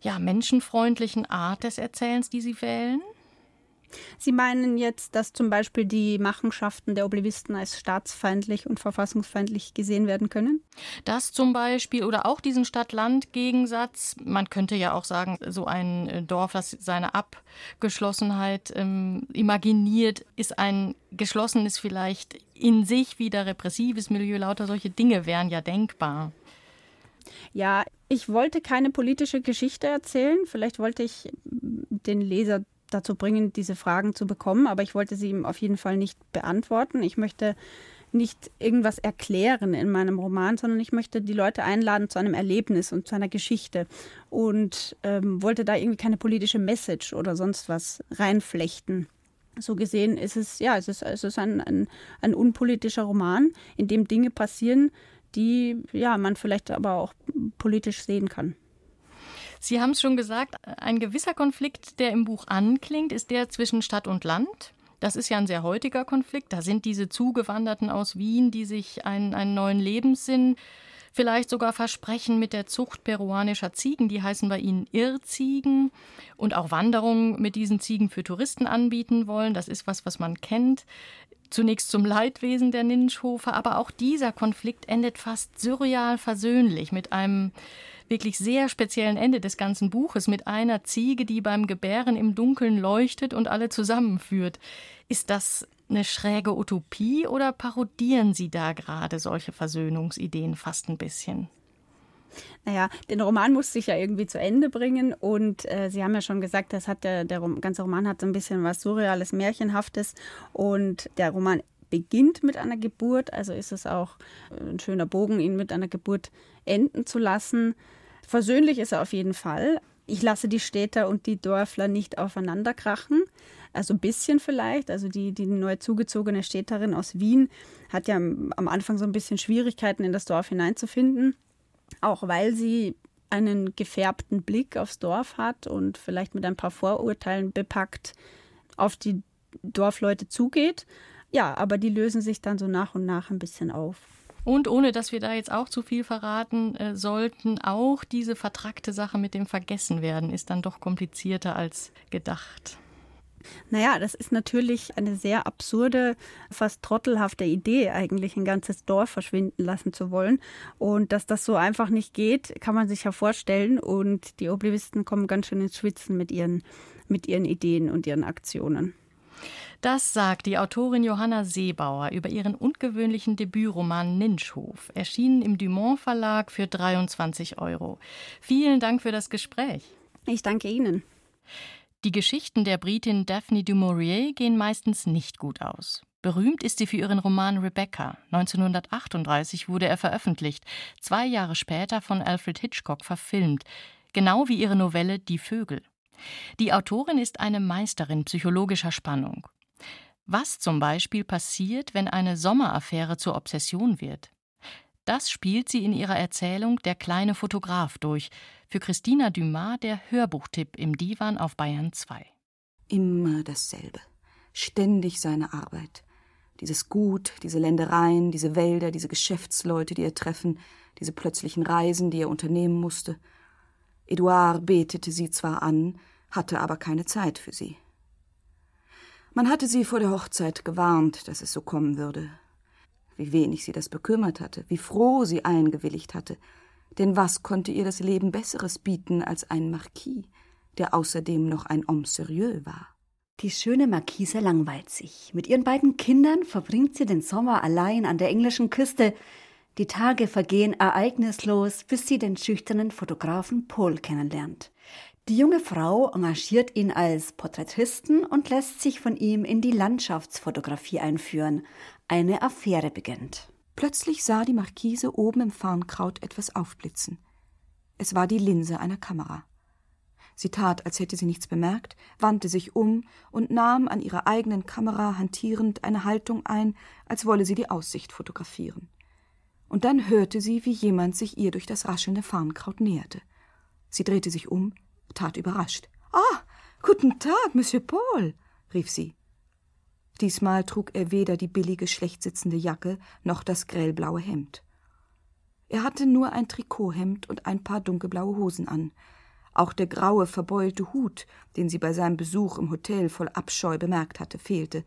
Speaker 2: ja, menschenfreundlichen Art des Erzählens, die Sie wählen?
Speaker 12: Sie meinen jetzt, dass zum Beispiel die Machenschaften der Oblivisten als staatsfeindlich und verfassungsfeindlich gesehen werden können?
Speaker 2: Das zum Beispiel oder auch diesen Stadt-Land-Gegensatz. Man könnte ja auch sagen, so ein äh, Dorf, das seine Abgeschlossenheit ähm, imaginiert, ist ein geschlossenes, vielleicht in sich wieder repressives Milieu. Lauter solche Dinge wären ja denkbar.
Speaker 12: Ja, ich wollte keine politische Geschichte erzählen. Vielleicht wollte ich den Leser dazu bringen, diese Fragen zu bekommen, aber ich wollte sie ihm auf jeden Fall nicht beantworten. Ich möchte nicht irgendwas erklären in meinem Roman, sondern ich möchte die Leute einladen zu einem Erlebnis und zu einer Geschichte und ähm, wollte da irgendwie keine politische Message oder sonst was reinflechten. So gesehen ist es, ja, es ist, es ist ein, ein, ein unpolitischer Roman, in dem Dinge passieren, die ja, man vielleicht aber auch politisch sehen kann.
Speaker 2: Sie haben es schon gesagt, ein gewisser Konflikt, der im Buch anklingt, ist der zwischen Stadt und Land. Das ist ja ein sehr heutiger Konflikt. Da sind diese Zugewanderten aus Wien, die sich einen, einen neuen Lebenssinn vielleicht sogar versprechen mit der Zucht peruanischer Ziegen. Die heißen bei ihnen Irrziegen und auch Wanderungen mit diesen Ziegen für Touristen anbieten wollen. Das ist was, was man kennt. Zunächst zum Leidwesen der Ninschhofer, aber auch dieser Konflikt endet fast surreal versöhnlich mit einem wirklich sehr speziellen Ende des ganzen Buches mit einer Ziege, die beim Gebären im Dunkeln leuchtet und alle zusammenführt. Ist das eine schräge Utopie oder parodieren Sie da gerade solche Versöhnungsideen fast ein bisschen?
Speaker 12: Naja, den Roman musste ich ja irgendwie zu Ende bringen und äh, Sie haben ja schon gesagt, das hat der, der ganze Roman hat so ein bisschen was Surreales, Märchenhaftes und der Roman beginnt mit einer Geburt, also ist es auch ein schöner Bogen, ihn mit einer Geburt enden zu lassen. Versöhnlich ist er auf jeden Fall. Ich lasse die Städter und die Dörfler nicht aufeinander krachen. Also ein bisschen vielleicht. Also die, die neu zugezogene Städterin aus Wien hat ja am Anfang so ein bisschen Schwierigkeiten, in das Dorf hineinzufinden. Auch weil sie einen gefärbten Blick aufs Dorf hat und vielleicht mit ein paar Vorurteilen bepackt auf die Dorfleute zugeht. Ja, aber die lösen sich dann so nach und nach ein bisschen auf.
Speaker 2: Und ohne dass wir da jetzt auch zu viel verraten äh, sollten, auch diese vertrackte Sache mit dem Vergessenwerden ist dann doch komplizierter als gedacht.
Speaker 12: Naja, das ist natürlich eine sehr absurde, fast trottelhafte Idee, eigentlich ein ganzes Dorf verschwinden lassen zu wollen. Und dass das so einfach nicht geht, kann man sich ja vorstellen. Und die Oblivisten kommen ganz schön ins Schwitzen mit ihren, mit ihren Ideen und ihren Aktionen.
Speaker 2: Das sagt die Autorin Johanna Seebauer über ihren ungewöhnlichen Debütroman Ninschhof, erschienen im Dumont Verlag für 23 Euro. Vielen Dank für das Gespräch.
Speaker 12: Ich danke Ihnen.
Speaker 2: Die Geschichten der Britin Daphne du Maurier gehen meistens nicht gut aus. Berühmt ist sie für ihren Roman Rebecca. 1938 wurde er veröffentlicht, zwei Jahre später von Alfred Hitchcock verfilmt, genau wie ihre Novelle Die Vögel. Die Autorin ist eine Meisterin psychologischer Spannung. Was zum Beispiel passiert, wenn eine Sommeraffäre zur Obsession wird? Das spielt sie in ihrer Erzählung Der kleine Fotograf durch. Für Christina Dumas der Hörbuchtipp im Divan auf Bayern 2.
Speaker 13: Immer dasselbe. Ständig seine Arbeit. Dieses Gut, diese Ländereien, diese Wälder, diese Geschäftsleute, die er treffen, diese plötzlichen Reisen, die er unternehmen musste. Edouard betete sie zwar an, hatte aber keine Zeit für sie. Man hatte sie vor der Hochzeit gewarnt, dass es so kommen würde. Wie wenig sie das bekümmert hatte, wie froh sie eingewilligt hatte. Denn was konnte ihr das Leben Besseres bieten als ein Marquis, der außerdem noch ein homme sérieux war?
Speaker 14: Die schöne Marquise langweilt sich. Mit ihren beiden Kindern verbringt sie den Sommer allein an der englischen Küste. Die Tage vergehen ereignislos, bis sie den schüchternen Fotografen Paul kennenlernt. Die junge Frau engagiert ihn als Porträtisten und lässt sich von ihm in die Landschaftsfotografie einführen. Eine Affäre beginnt.
Speaker 13: Plötzlich sah die Marquise oben im Farnkraut etwas aufblitzen. Es war die Linse einer Kamera. Sie tat, als hätte sie nichts bemerkt, wandte sich um und nahm an ihrer eigenen Kamera hantierend eine Haltung ein, als wolle sie die Aussicht fotografieren. Und dann hörte sie, wie jemand sich ihr durch das raschelnde Farnkraut näherte. Sie drehte sich um tat überrascht. Ah, guten Tag, Monsieur Paul, rief sie. Diesmal trug er weder die billige, schlecht sitzende Jacke noch das grellblaue Hemd. Er hatte nur ein Trikothemd und ein paar dunkelblaue Hosen an. Auch der graue, verbeulte Hut, den sie bei seinem Besuch im Hotel voll Abscheu bemerkt hatte, fehlte,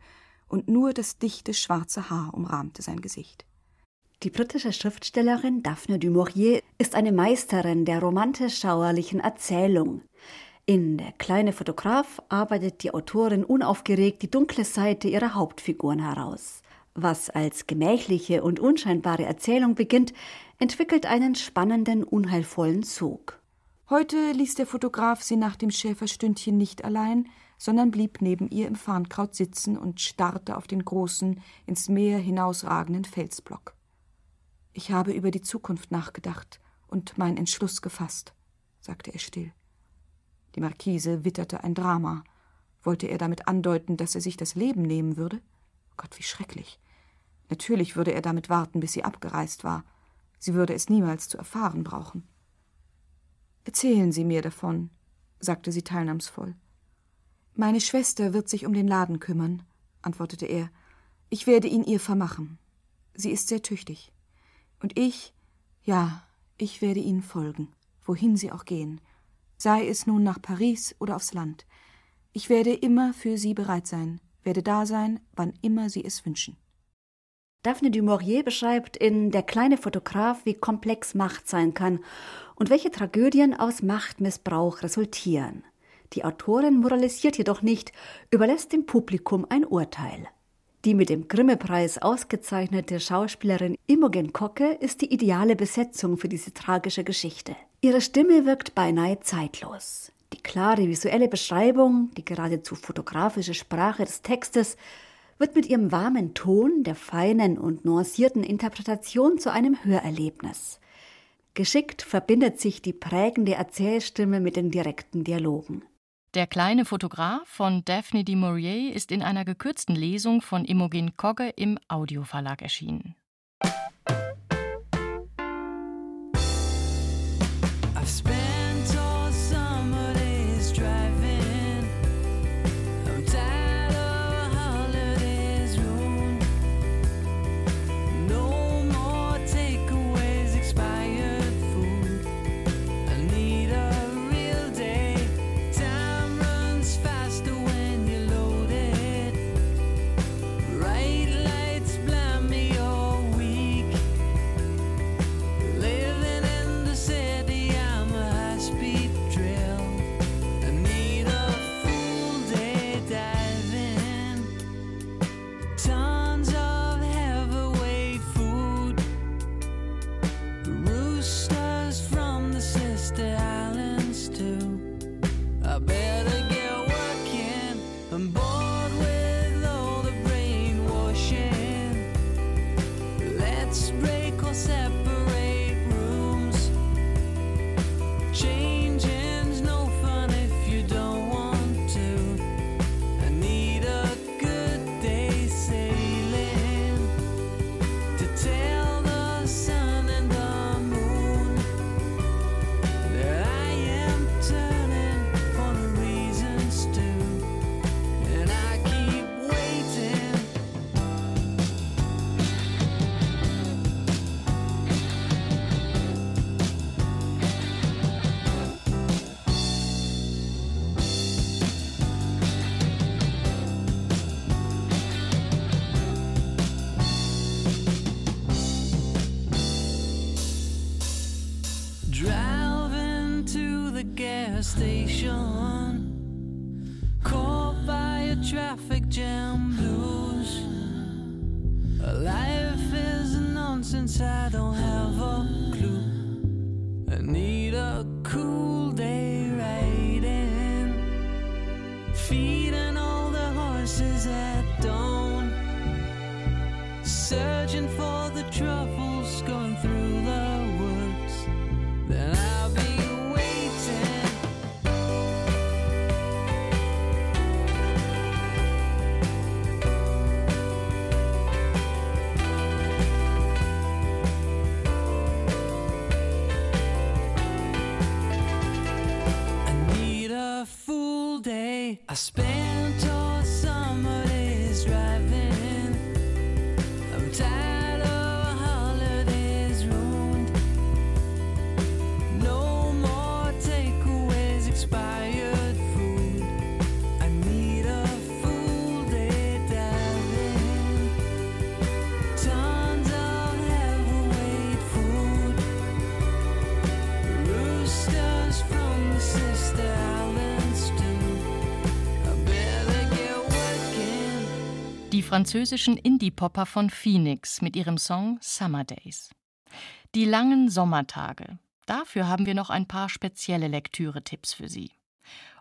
Speaker 13: und nur das dichte, schwarze Haar umrahmte sein Gesicht.
Speaker 14: Die britische Schriftstellerin Daphne du Maurier ist eine Meisterin der romantisch-schauerlichen Erzählung. In Der kleine Fotograf arbeitet die Autorin unaufgeregt die dunkle Seite ihrer Hauptfiguren heraus. Was als gemächliche und unscheinbare Erzählung beginnt, entwickelt einen spannenden, unheilvollen Zug.
Speaker 13: Heute ließ der Fotograf sie nach dem Schäferstündchen nicht allein, sondern blieb neben ihr im Farnkraut sitzen und starrte auf den großen, ins Meer hinausragenden Felsblock. Ich habe über die Zukunft nachgedacht und meinen Entschluss gefasst, sagte er still. Die Marquise witterte ein Drama. Wollte er damit andeuten, dass er sich das Leben nehmen würde? Gott, wie schrecklich. Natürlich würde er damit warten, bis sie abgereist war. Sie würde es niemals zu erfahren brauchen. Erzählen Sie mir davon, sagte sie teilnahmsvoll. Meine Schwester wird sich um den Laden kümmern, antwortete er. Ich werde ihn ihr vermachen. Sie ist sehr tüchtig. Und ich, ja, ich werde ihnen folgen, wohin sie auch gehen, sei es nun nach Paris oder aufs Land. Ich werde immer für sie bereit sein, werde da sein, wann immer sie es wünschen.
Speaker 14: Daphne du Maurier beschreibt in Der kleine Fotograf, wie komplex Macht sein kann und welche Tragödien aus Machtmissbrauch resultieren. Die Autorin moralisiert jedoch nicht, überlässt dem Publikum ein Urteil. Die mit dem Grimme-Preis ausgezeichnete Schauspielerin Imogen Kocke ist die ideale Besetzung für diese tragische Geschichte. Ihre Stimme wirkt beinahe zeitlos. Die klare visuelle Beschreibung, die geradezu fotografische Sprache des Textes wird mit ihrem warmen Ton, der feinen und nuancierten Interpretation zu einem Hörerlebnis. Geschickt verbindet sich die prägende Erzählstimme mit den direkten Dialogen.
Speaker 2: Der kleine Fotograf von Daphne de Maurier ist in einer gekürzten Lesung von Imogen Kogge im Audioverlag erschienen.
Speaker 5: I've nonsense, I don't have a clue. I need a cool day riding. Feeding all the horses at dawn. Searching for the truffles I spent
Speaker 2: französischen Indie-Popper von Phoenix mit ihrem Song Summer Days. Die langen Sommertage. Dafür haben wir noch ein paar spezielle Lektüre-Tipps für Sie.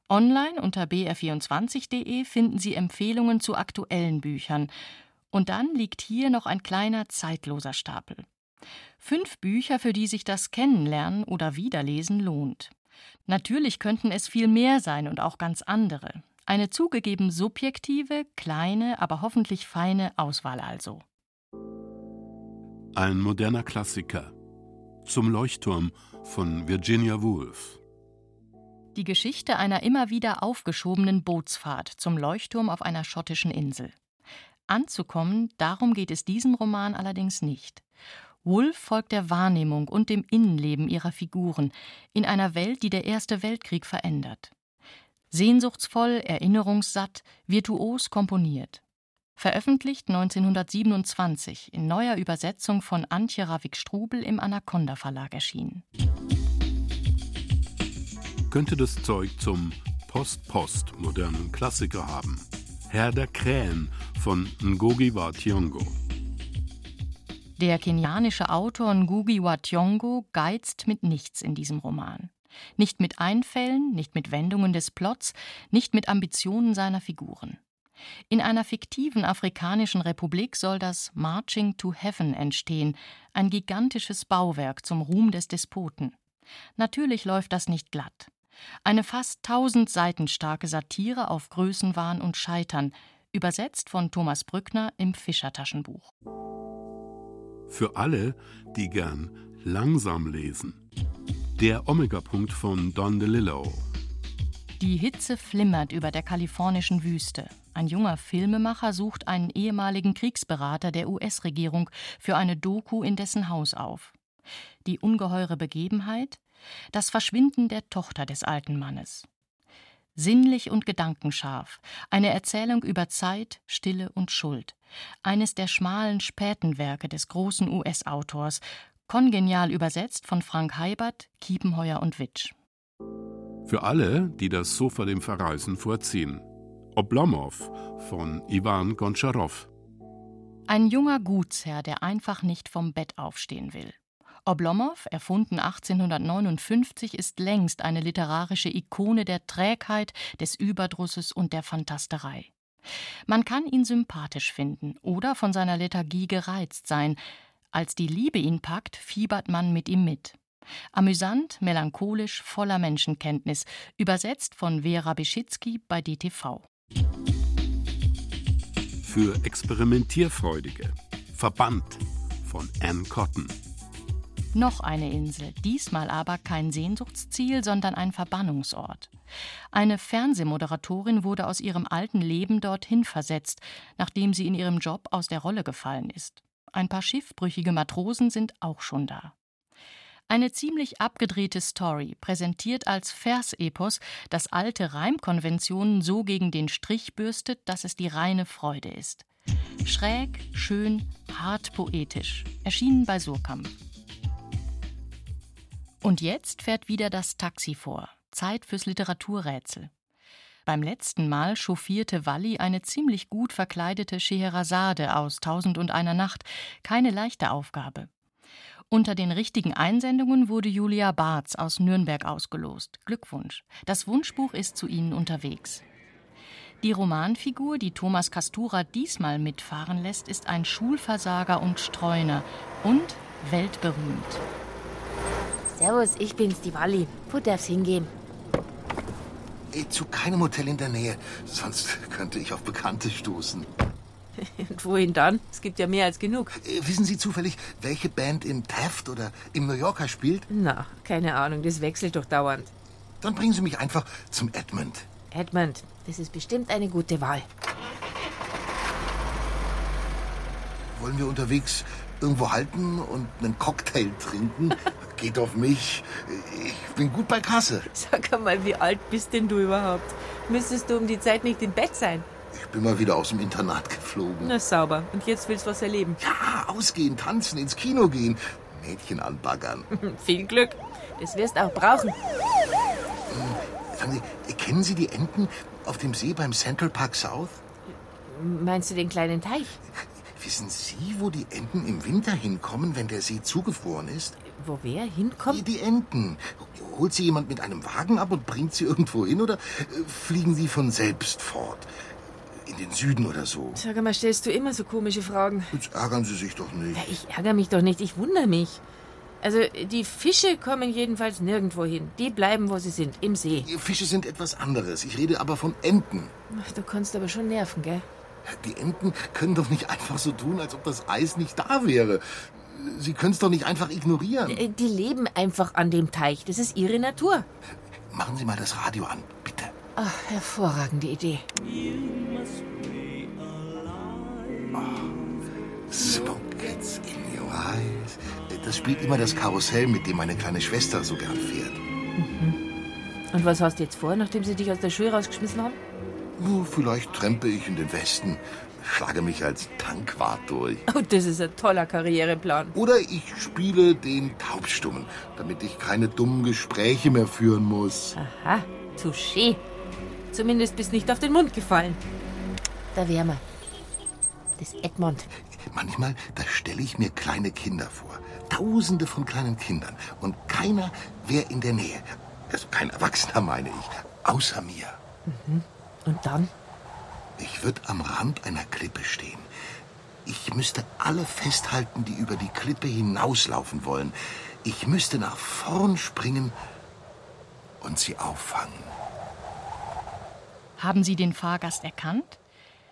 Speaker 2: Online unter br24.de finden Sie Empfehlungen zu aktuellen Büchern. Und dann liegt hier noch ein kleiner zeitloser Stapel. Fünf Bücher, für die sich das Kennenlernen oder Wiederlesen lohnt. Natürlich könnten es viel mehr sein und auch ganz andere. Eine zugegeben subjektive, kleine, aber hoffentlich feine Auswahl also.
Speaker 15: Ein moderner Klassiker. Zum Leuchtturm von Virginia Woolf.
Speaker 2: Die Geschichte einer immer wieder aufgeschobenen Bootsfahrt zum Leuchtturm auf einer schottischen Insel. Anzukommen, darum geht es diesem Roman allerdings nicht. Woolf folgt der Wahrnehmung und dem Innenleben ihrer Figuren in einer Welt, die der Erste Weltkrieg verändert. Sehnsuchtsvoll, erinnerungssatt, virtuos komponiert. Veröffentlicht 1927 in neuer Übersetzung von Antje Ravik-Strubel im Anaconda Verlag erschienen.
Speaker 15: Könnte das Zeug zum Post-Post modernen Klassiker haben. Herr der Krähen von Ngogi wa Thiong'o.
Speaker 2: Der kenianische Autor Ngugi wa Thiong'o geizt mit nichts in diesem Roman. Nicht mit Einfällen, nicht mit Wendungen des Plots, nicht mit Ambitionen seiner Figuren. In einer fiktiven afrikanischen Republik soll das Marching to Heaven entstehen, ein gigantisches Bauwerk zum Ruhm des Despoten. Natürlich läuft das nicht glatt. Eine fast tausend Seiten starke Satire auf Größenwahn und Scheitern, übersetzt von Thomas Brückner im Fischertaschenbuch.
Speaker 15: Für alle, die gern langsam lesen. Der Omega-Punkt von Don DeLillo.
Speaker 2: Die Hitze flimmert über der kalifornischen Wüste. Ein junger Filmemacher sucht einen ehemaligen Kriegsberater der US-Regierung für eine Doku in dessen Haus auf. Die ungeheure Begebenheit? Das Verschwinden der Tochter des alten Mannes. Sinnlich und gedankenscharf, eine Erzählung über Zeit, Stille und Schuld. Eines der schmalen späten Werke des großen US-Autors, kongenial übersetzt von Frank Heibert, Kiepenheuer und Witsch.
Speaker 15: Für alle, die das Sofa dem Verreisen vorziehen. Oblomov von Iwan Gontscharow.
Speaker 2: Ein junger Gutsherr, der einfach nicht vom Bett aufstehen will. Oblomov, erfunden 1859, ist längst eine literarische Ikone der Trägheit, des Überdrusses und der Fantasterei. Man kann ihn sympathisch finden oder von seiner Lethargie gereizt sein. Als die Liebe ihn packt, fiebert man mit ihm mit. Amüsant, melancholisch, voller Menschenkenntnis, übersetzt von Vera Beschitzky bei DTV.
Speaker 15: Für Experimentierfreudige. Verbannt von Anne Cotton.
Speaker 2: Noch eine Insel, diesmal aber kein Sehnsuchtsziel, sondern ein Verbannungsort. Eine Fernsehmoderatorin wurde aus ihrem alten Leben dorthin versetzt, nachdem sie in ihrem Job aus der Rolle gefallen ist. Ein paar schiffbrüchige Matrosen sind auch schon da. Eine ziemlich abgedrehte Story, präsentiert als Versepos, das alte Reimkonventionen so gegen den Strich bürstet, dass es die reine Freude ist. Schräg, schön, hart poetisch. Erschienen bei Surkamp. Und jetzt fährt wieder das Taxi vor. Zeit fürs Literaturrätsel. Beim letzten Mal chauffierte Walli eine ziemlich gut verkleidete Scheherazade aus Tausend und einer Nacht. Keine leichte Aufgabe. Unter den richtigen Einsendungen wurde Julia Barz aus Nürnberg ausgelost. Glückwunsch. Das Wunschbuch ist zu Ihnen unterwegs. Die Romanfigur, die Thomas Kastura diesmal mitfahren lässt, ist ein Schulversager und Streuner und weltberühmt.
Speaker 11: Servus, ich bin's, die Walli. Wo darf's hingehen?
Speaker 16: Zu keinem Hotel in der Nähe, sonst könnte ich auf Bekannte stoßen.
Speaker 11: Und wohin dann? Es gibt ja mehr als genug.
Speaker 16: Äh, wissen Sie zufällig, welche Band in Taft oder im New Yorker spielt?
Speaker 11: Na, keine Ahnung, das wechselt doch dauernd.
Speaker 16: Dann bringen Sie mich einfach zum Edmund.
Speaker 11: Edmund, das ist bestimmt eine gute Wahl.
Speaker 16: Wollen wir unterwegs irgendwo halten und einen Cocktail trinken? Geht auf mich. Ich bin gut bei Kasse.
Speaker 11: Sag einmal, wie alt bist denn du überhaupt? Müsstest du um die Zeit nicht im Bett sein?
Speaker 16: Ich bin mal wieder aus dem Internat geflogen.
Speaker 11: Na sauber. Und jetzt willst du was erleben?
Speaker 16: Ja, ausgehen, tanzen, ins Kino gehen. Mädchen anbaggern.
Speaker 11: Viel Glück. Das wirst auch brauchen.
Speaker 16: Sagen Sie, kennen Sie die Enten auf dem See beim Central Park South?
Speaker 11: Meinst du den kleinen Teich?
Speaker 16: Wissen Sie, wo die Enten im Winter hinkommen, wenn der See zugefroren ist?
Speaker 11: Wo wer hinkommt?
Speaker 16: Die, die Enten. Holt sie jemand mit einem Wagen ab und bringt sie irgendwo hin oder äh, fliegen sie von selbst fort? In den Süden oder so?
Speaker 11: Sag mal, stellst du immer so komische Fragen?
Speaker 16: Jetzt ärgern Sie sich doch nicht.
Speaker 11: Ja, ich ärgere mich doch nicht, ich wundere mich. Also, die Fische kommen jedenfalls nirgendwo hin. Die bleiben, wo sie sind, im See.
Speaker 16: Fische sind etwas anderes. Ich rede aber von Enten.
Speaker 11: Ach, du kannst aber schon nerven, gell?
Speaker 16: Die Enten können doch nicht einfach so tun, als ob das Eis nicht da wäre. Sie können es doch nicht einfach ignorieren.
Speaker 11: Äh, Die leben einfach an dem Teich. Das ist ihre Natur.
Speaker 16: Machen Sie mal das Radio an, bitte.
Speaker 11: Ach, hervorragende Idee.
Speaker 16: Smoke gets in your eyes. Das spielt immer das Karussell, mit dem meine kleine Schwester so gern fährt.
Speaker 11: Und was hast du jetzt vor, nachdem sie dich aus der Schule rausgeschmissen haben?
Speaker 16: Oh, vielleicht trempe ich in den Westen, schlage mich als Tankwart durch.
Speaker 11: Oh, das ist ein toller Karriereplan.
Speaker 16: Oder ich spiele den Taubstummen, damit ich keine dummen Gespräche mehr führen muss.
Speaker 11: Aha, touché. Zumindest bist nicht auf den Mund gefallen. Da wären wir. Das Edmond.
Speaker 16: Manchmal, da stelle ich mir kleine Kinder vor. Tausende von kleinen Kindern. Und keiner wäre in der Nähe. Also kein Erwachsener, meine ich. Außer mir.
Speaker 11: Mhm. Und dann?
Speaker 16: Ich würde am Rand einer Klippe stehen. Ich müsste alle festhalten, die über die Klippe hinauslaufen wollen. Ich müsste nach vorn springen und sie auffangen.
Speaker 2: Haben Sie den Fahrgast erkannt?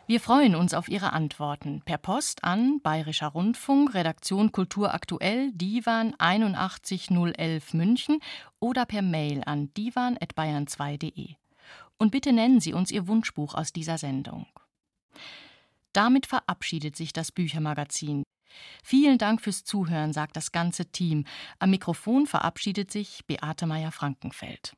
Speaker 2: Wir freuen uns auf Ihre Antworten per Post an Bayerischer Rundfunk, Redaktion Kultur aktuell, Divan 81011 München oder per Mail an divan.bayern2.de. Und bitte nennen Sie uns Ihr Wunschbuch aus dieser Sendung. Damit verabschiedet sich das Büchermagazin. Vielen Dank fürs Zuhören, sagt das ganze Team. Am Mikrofon verabschiedet sich Beate Meyer-Frankenfeld.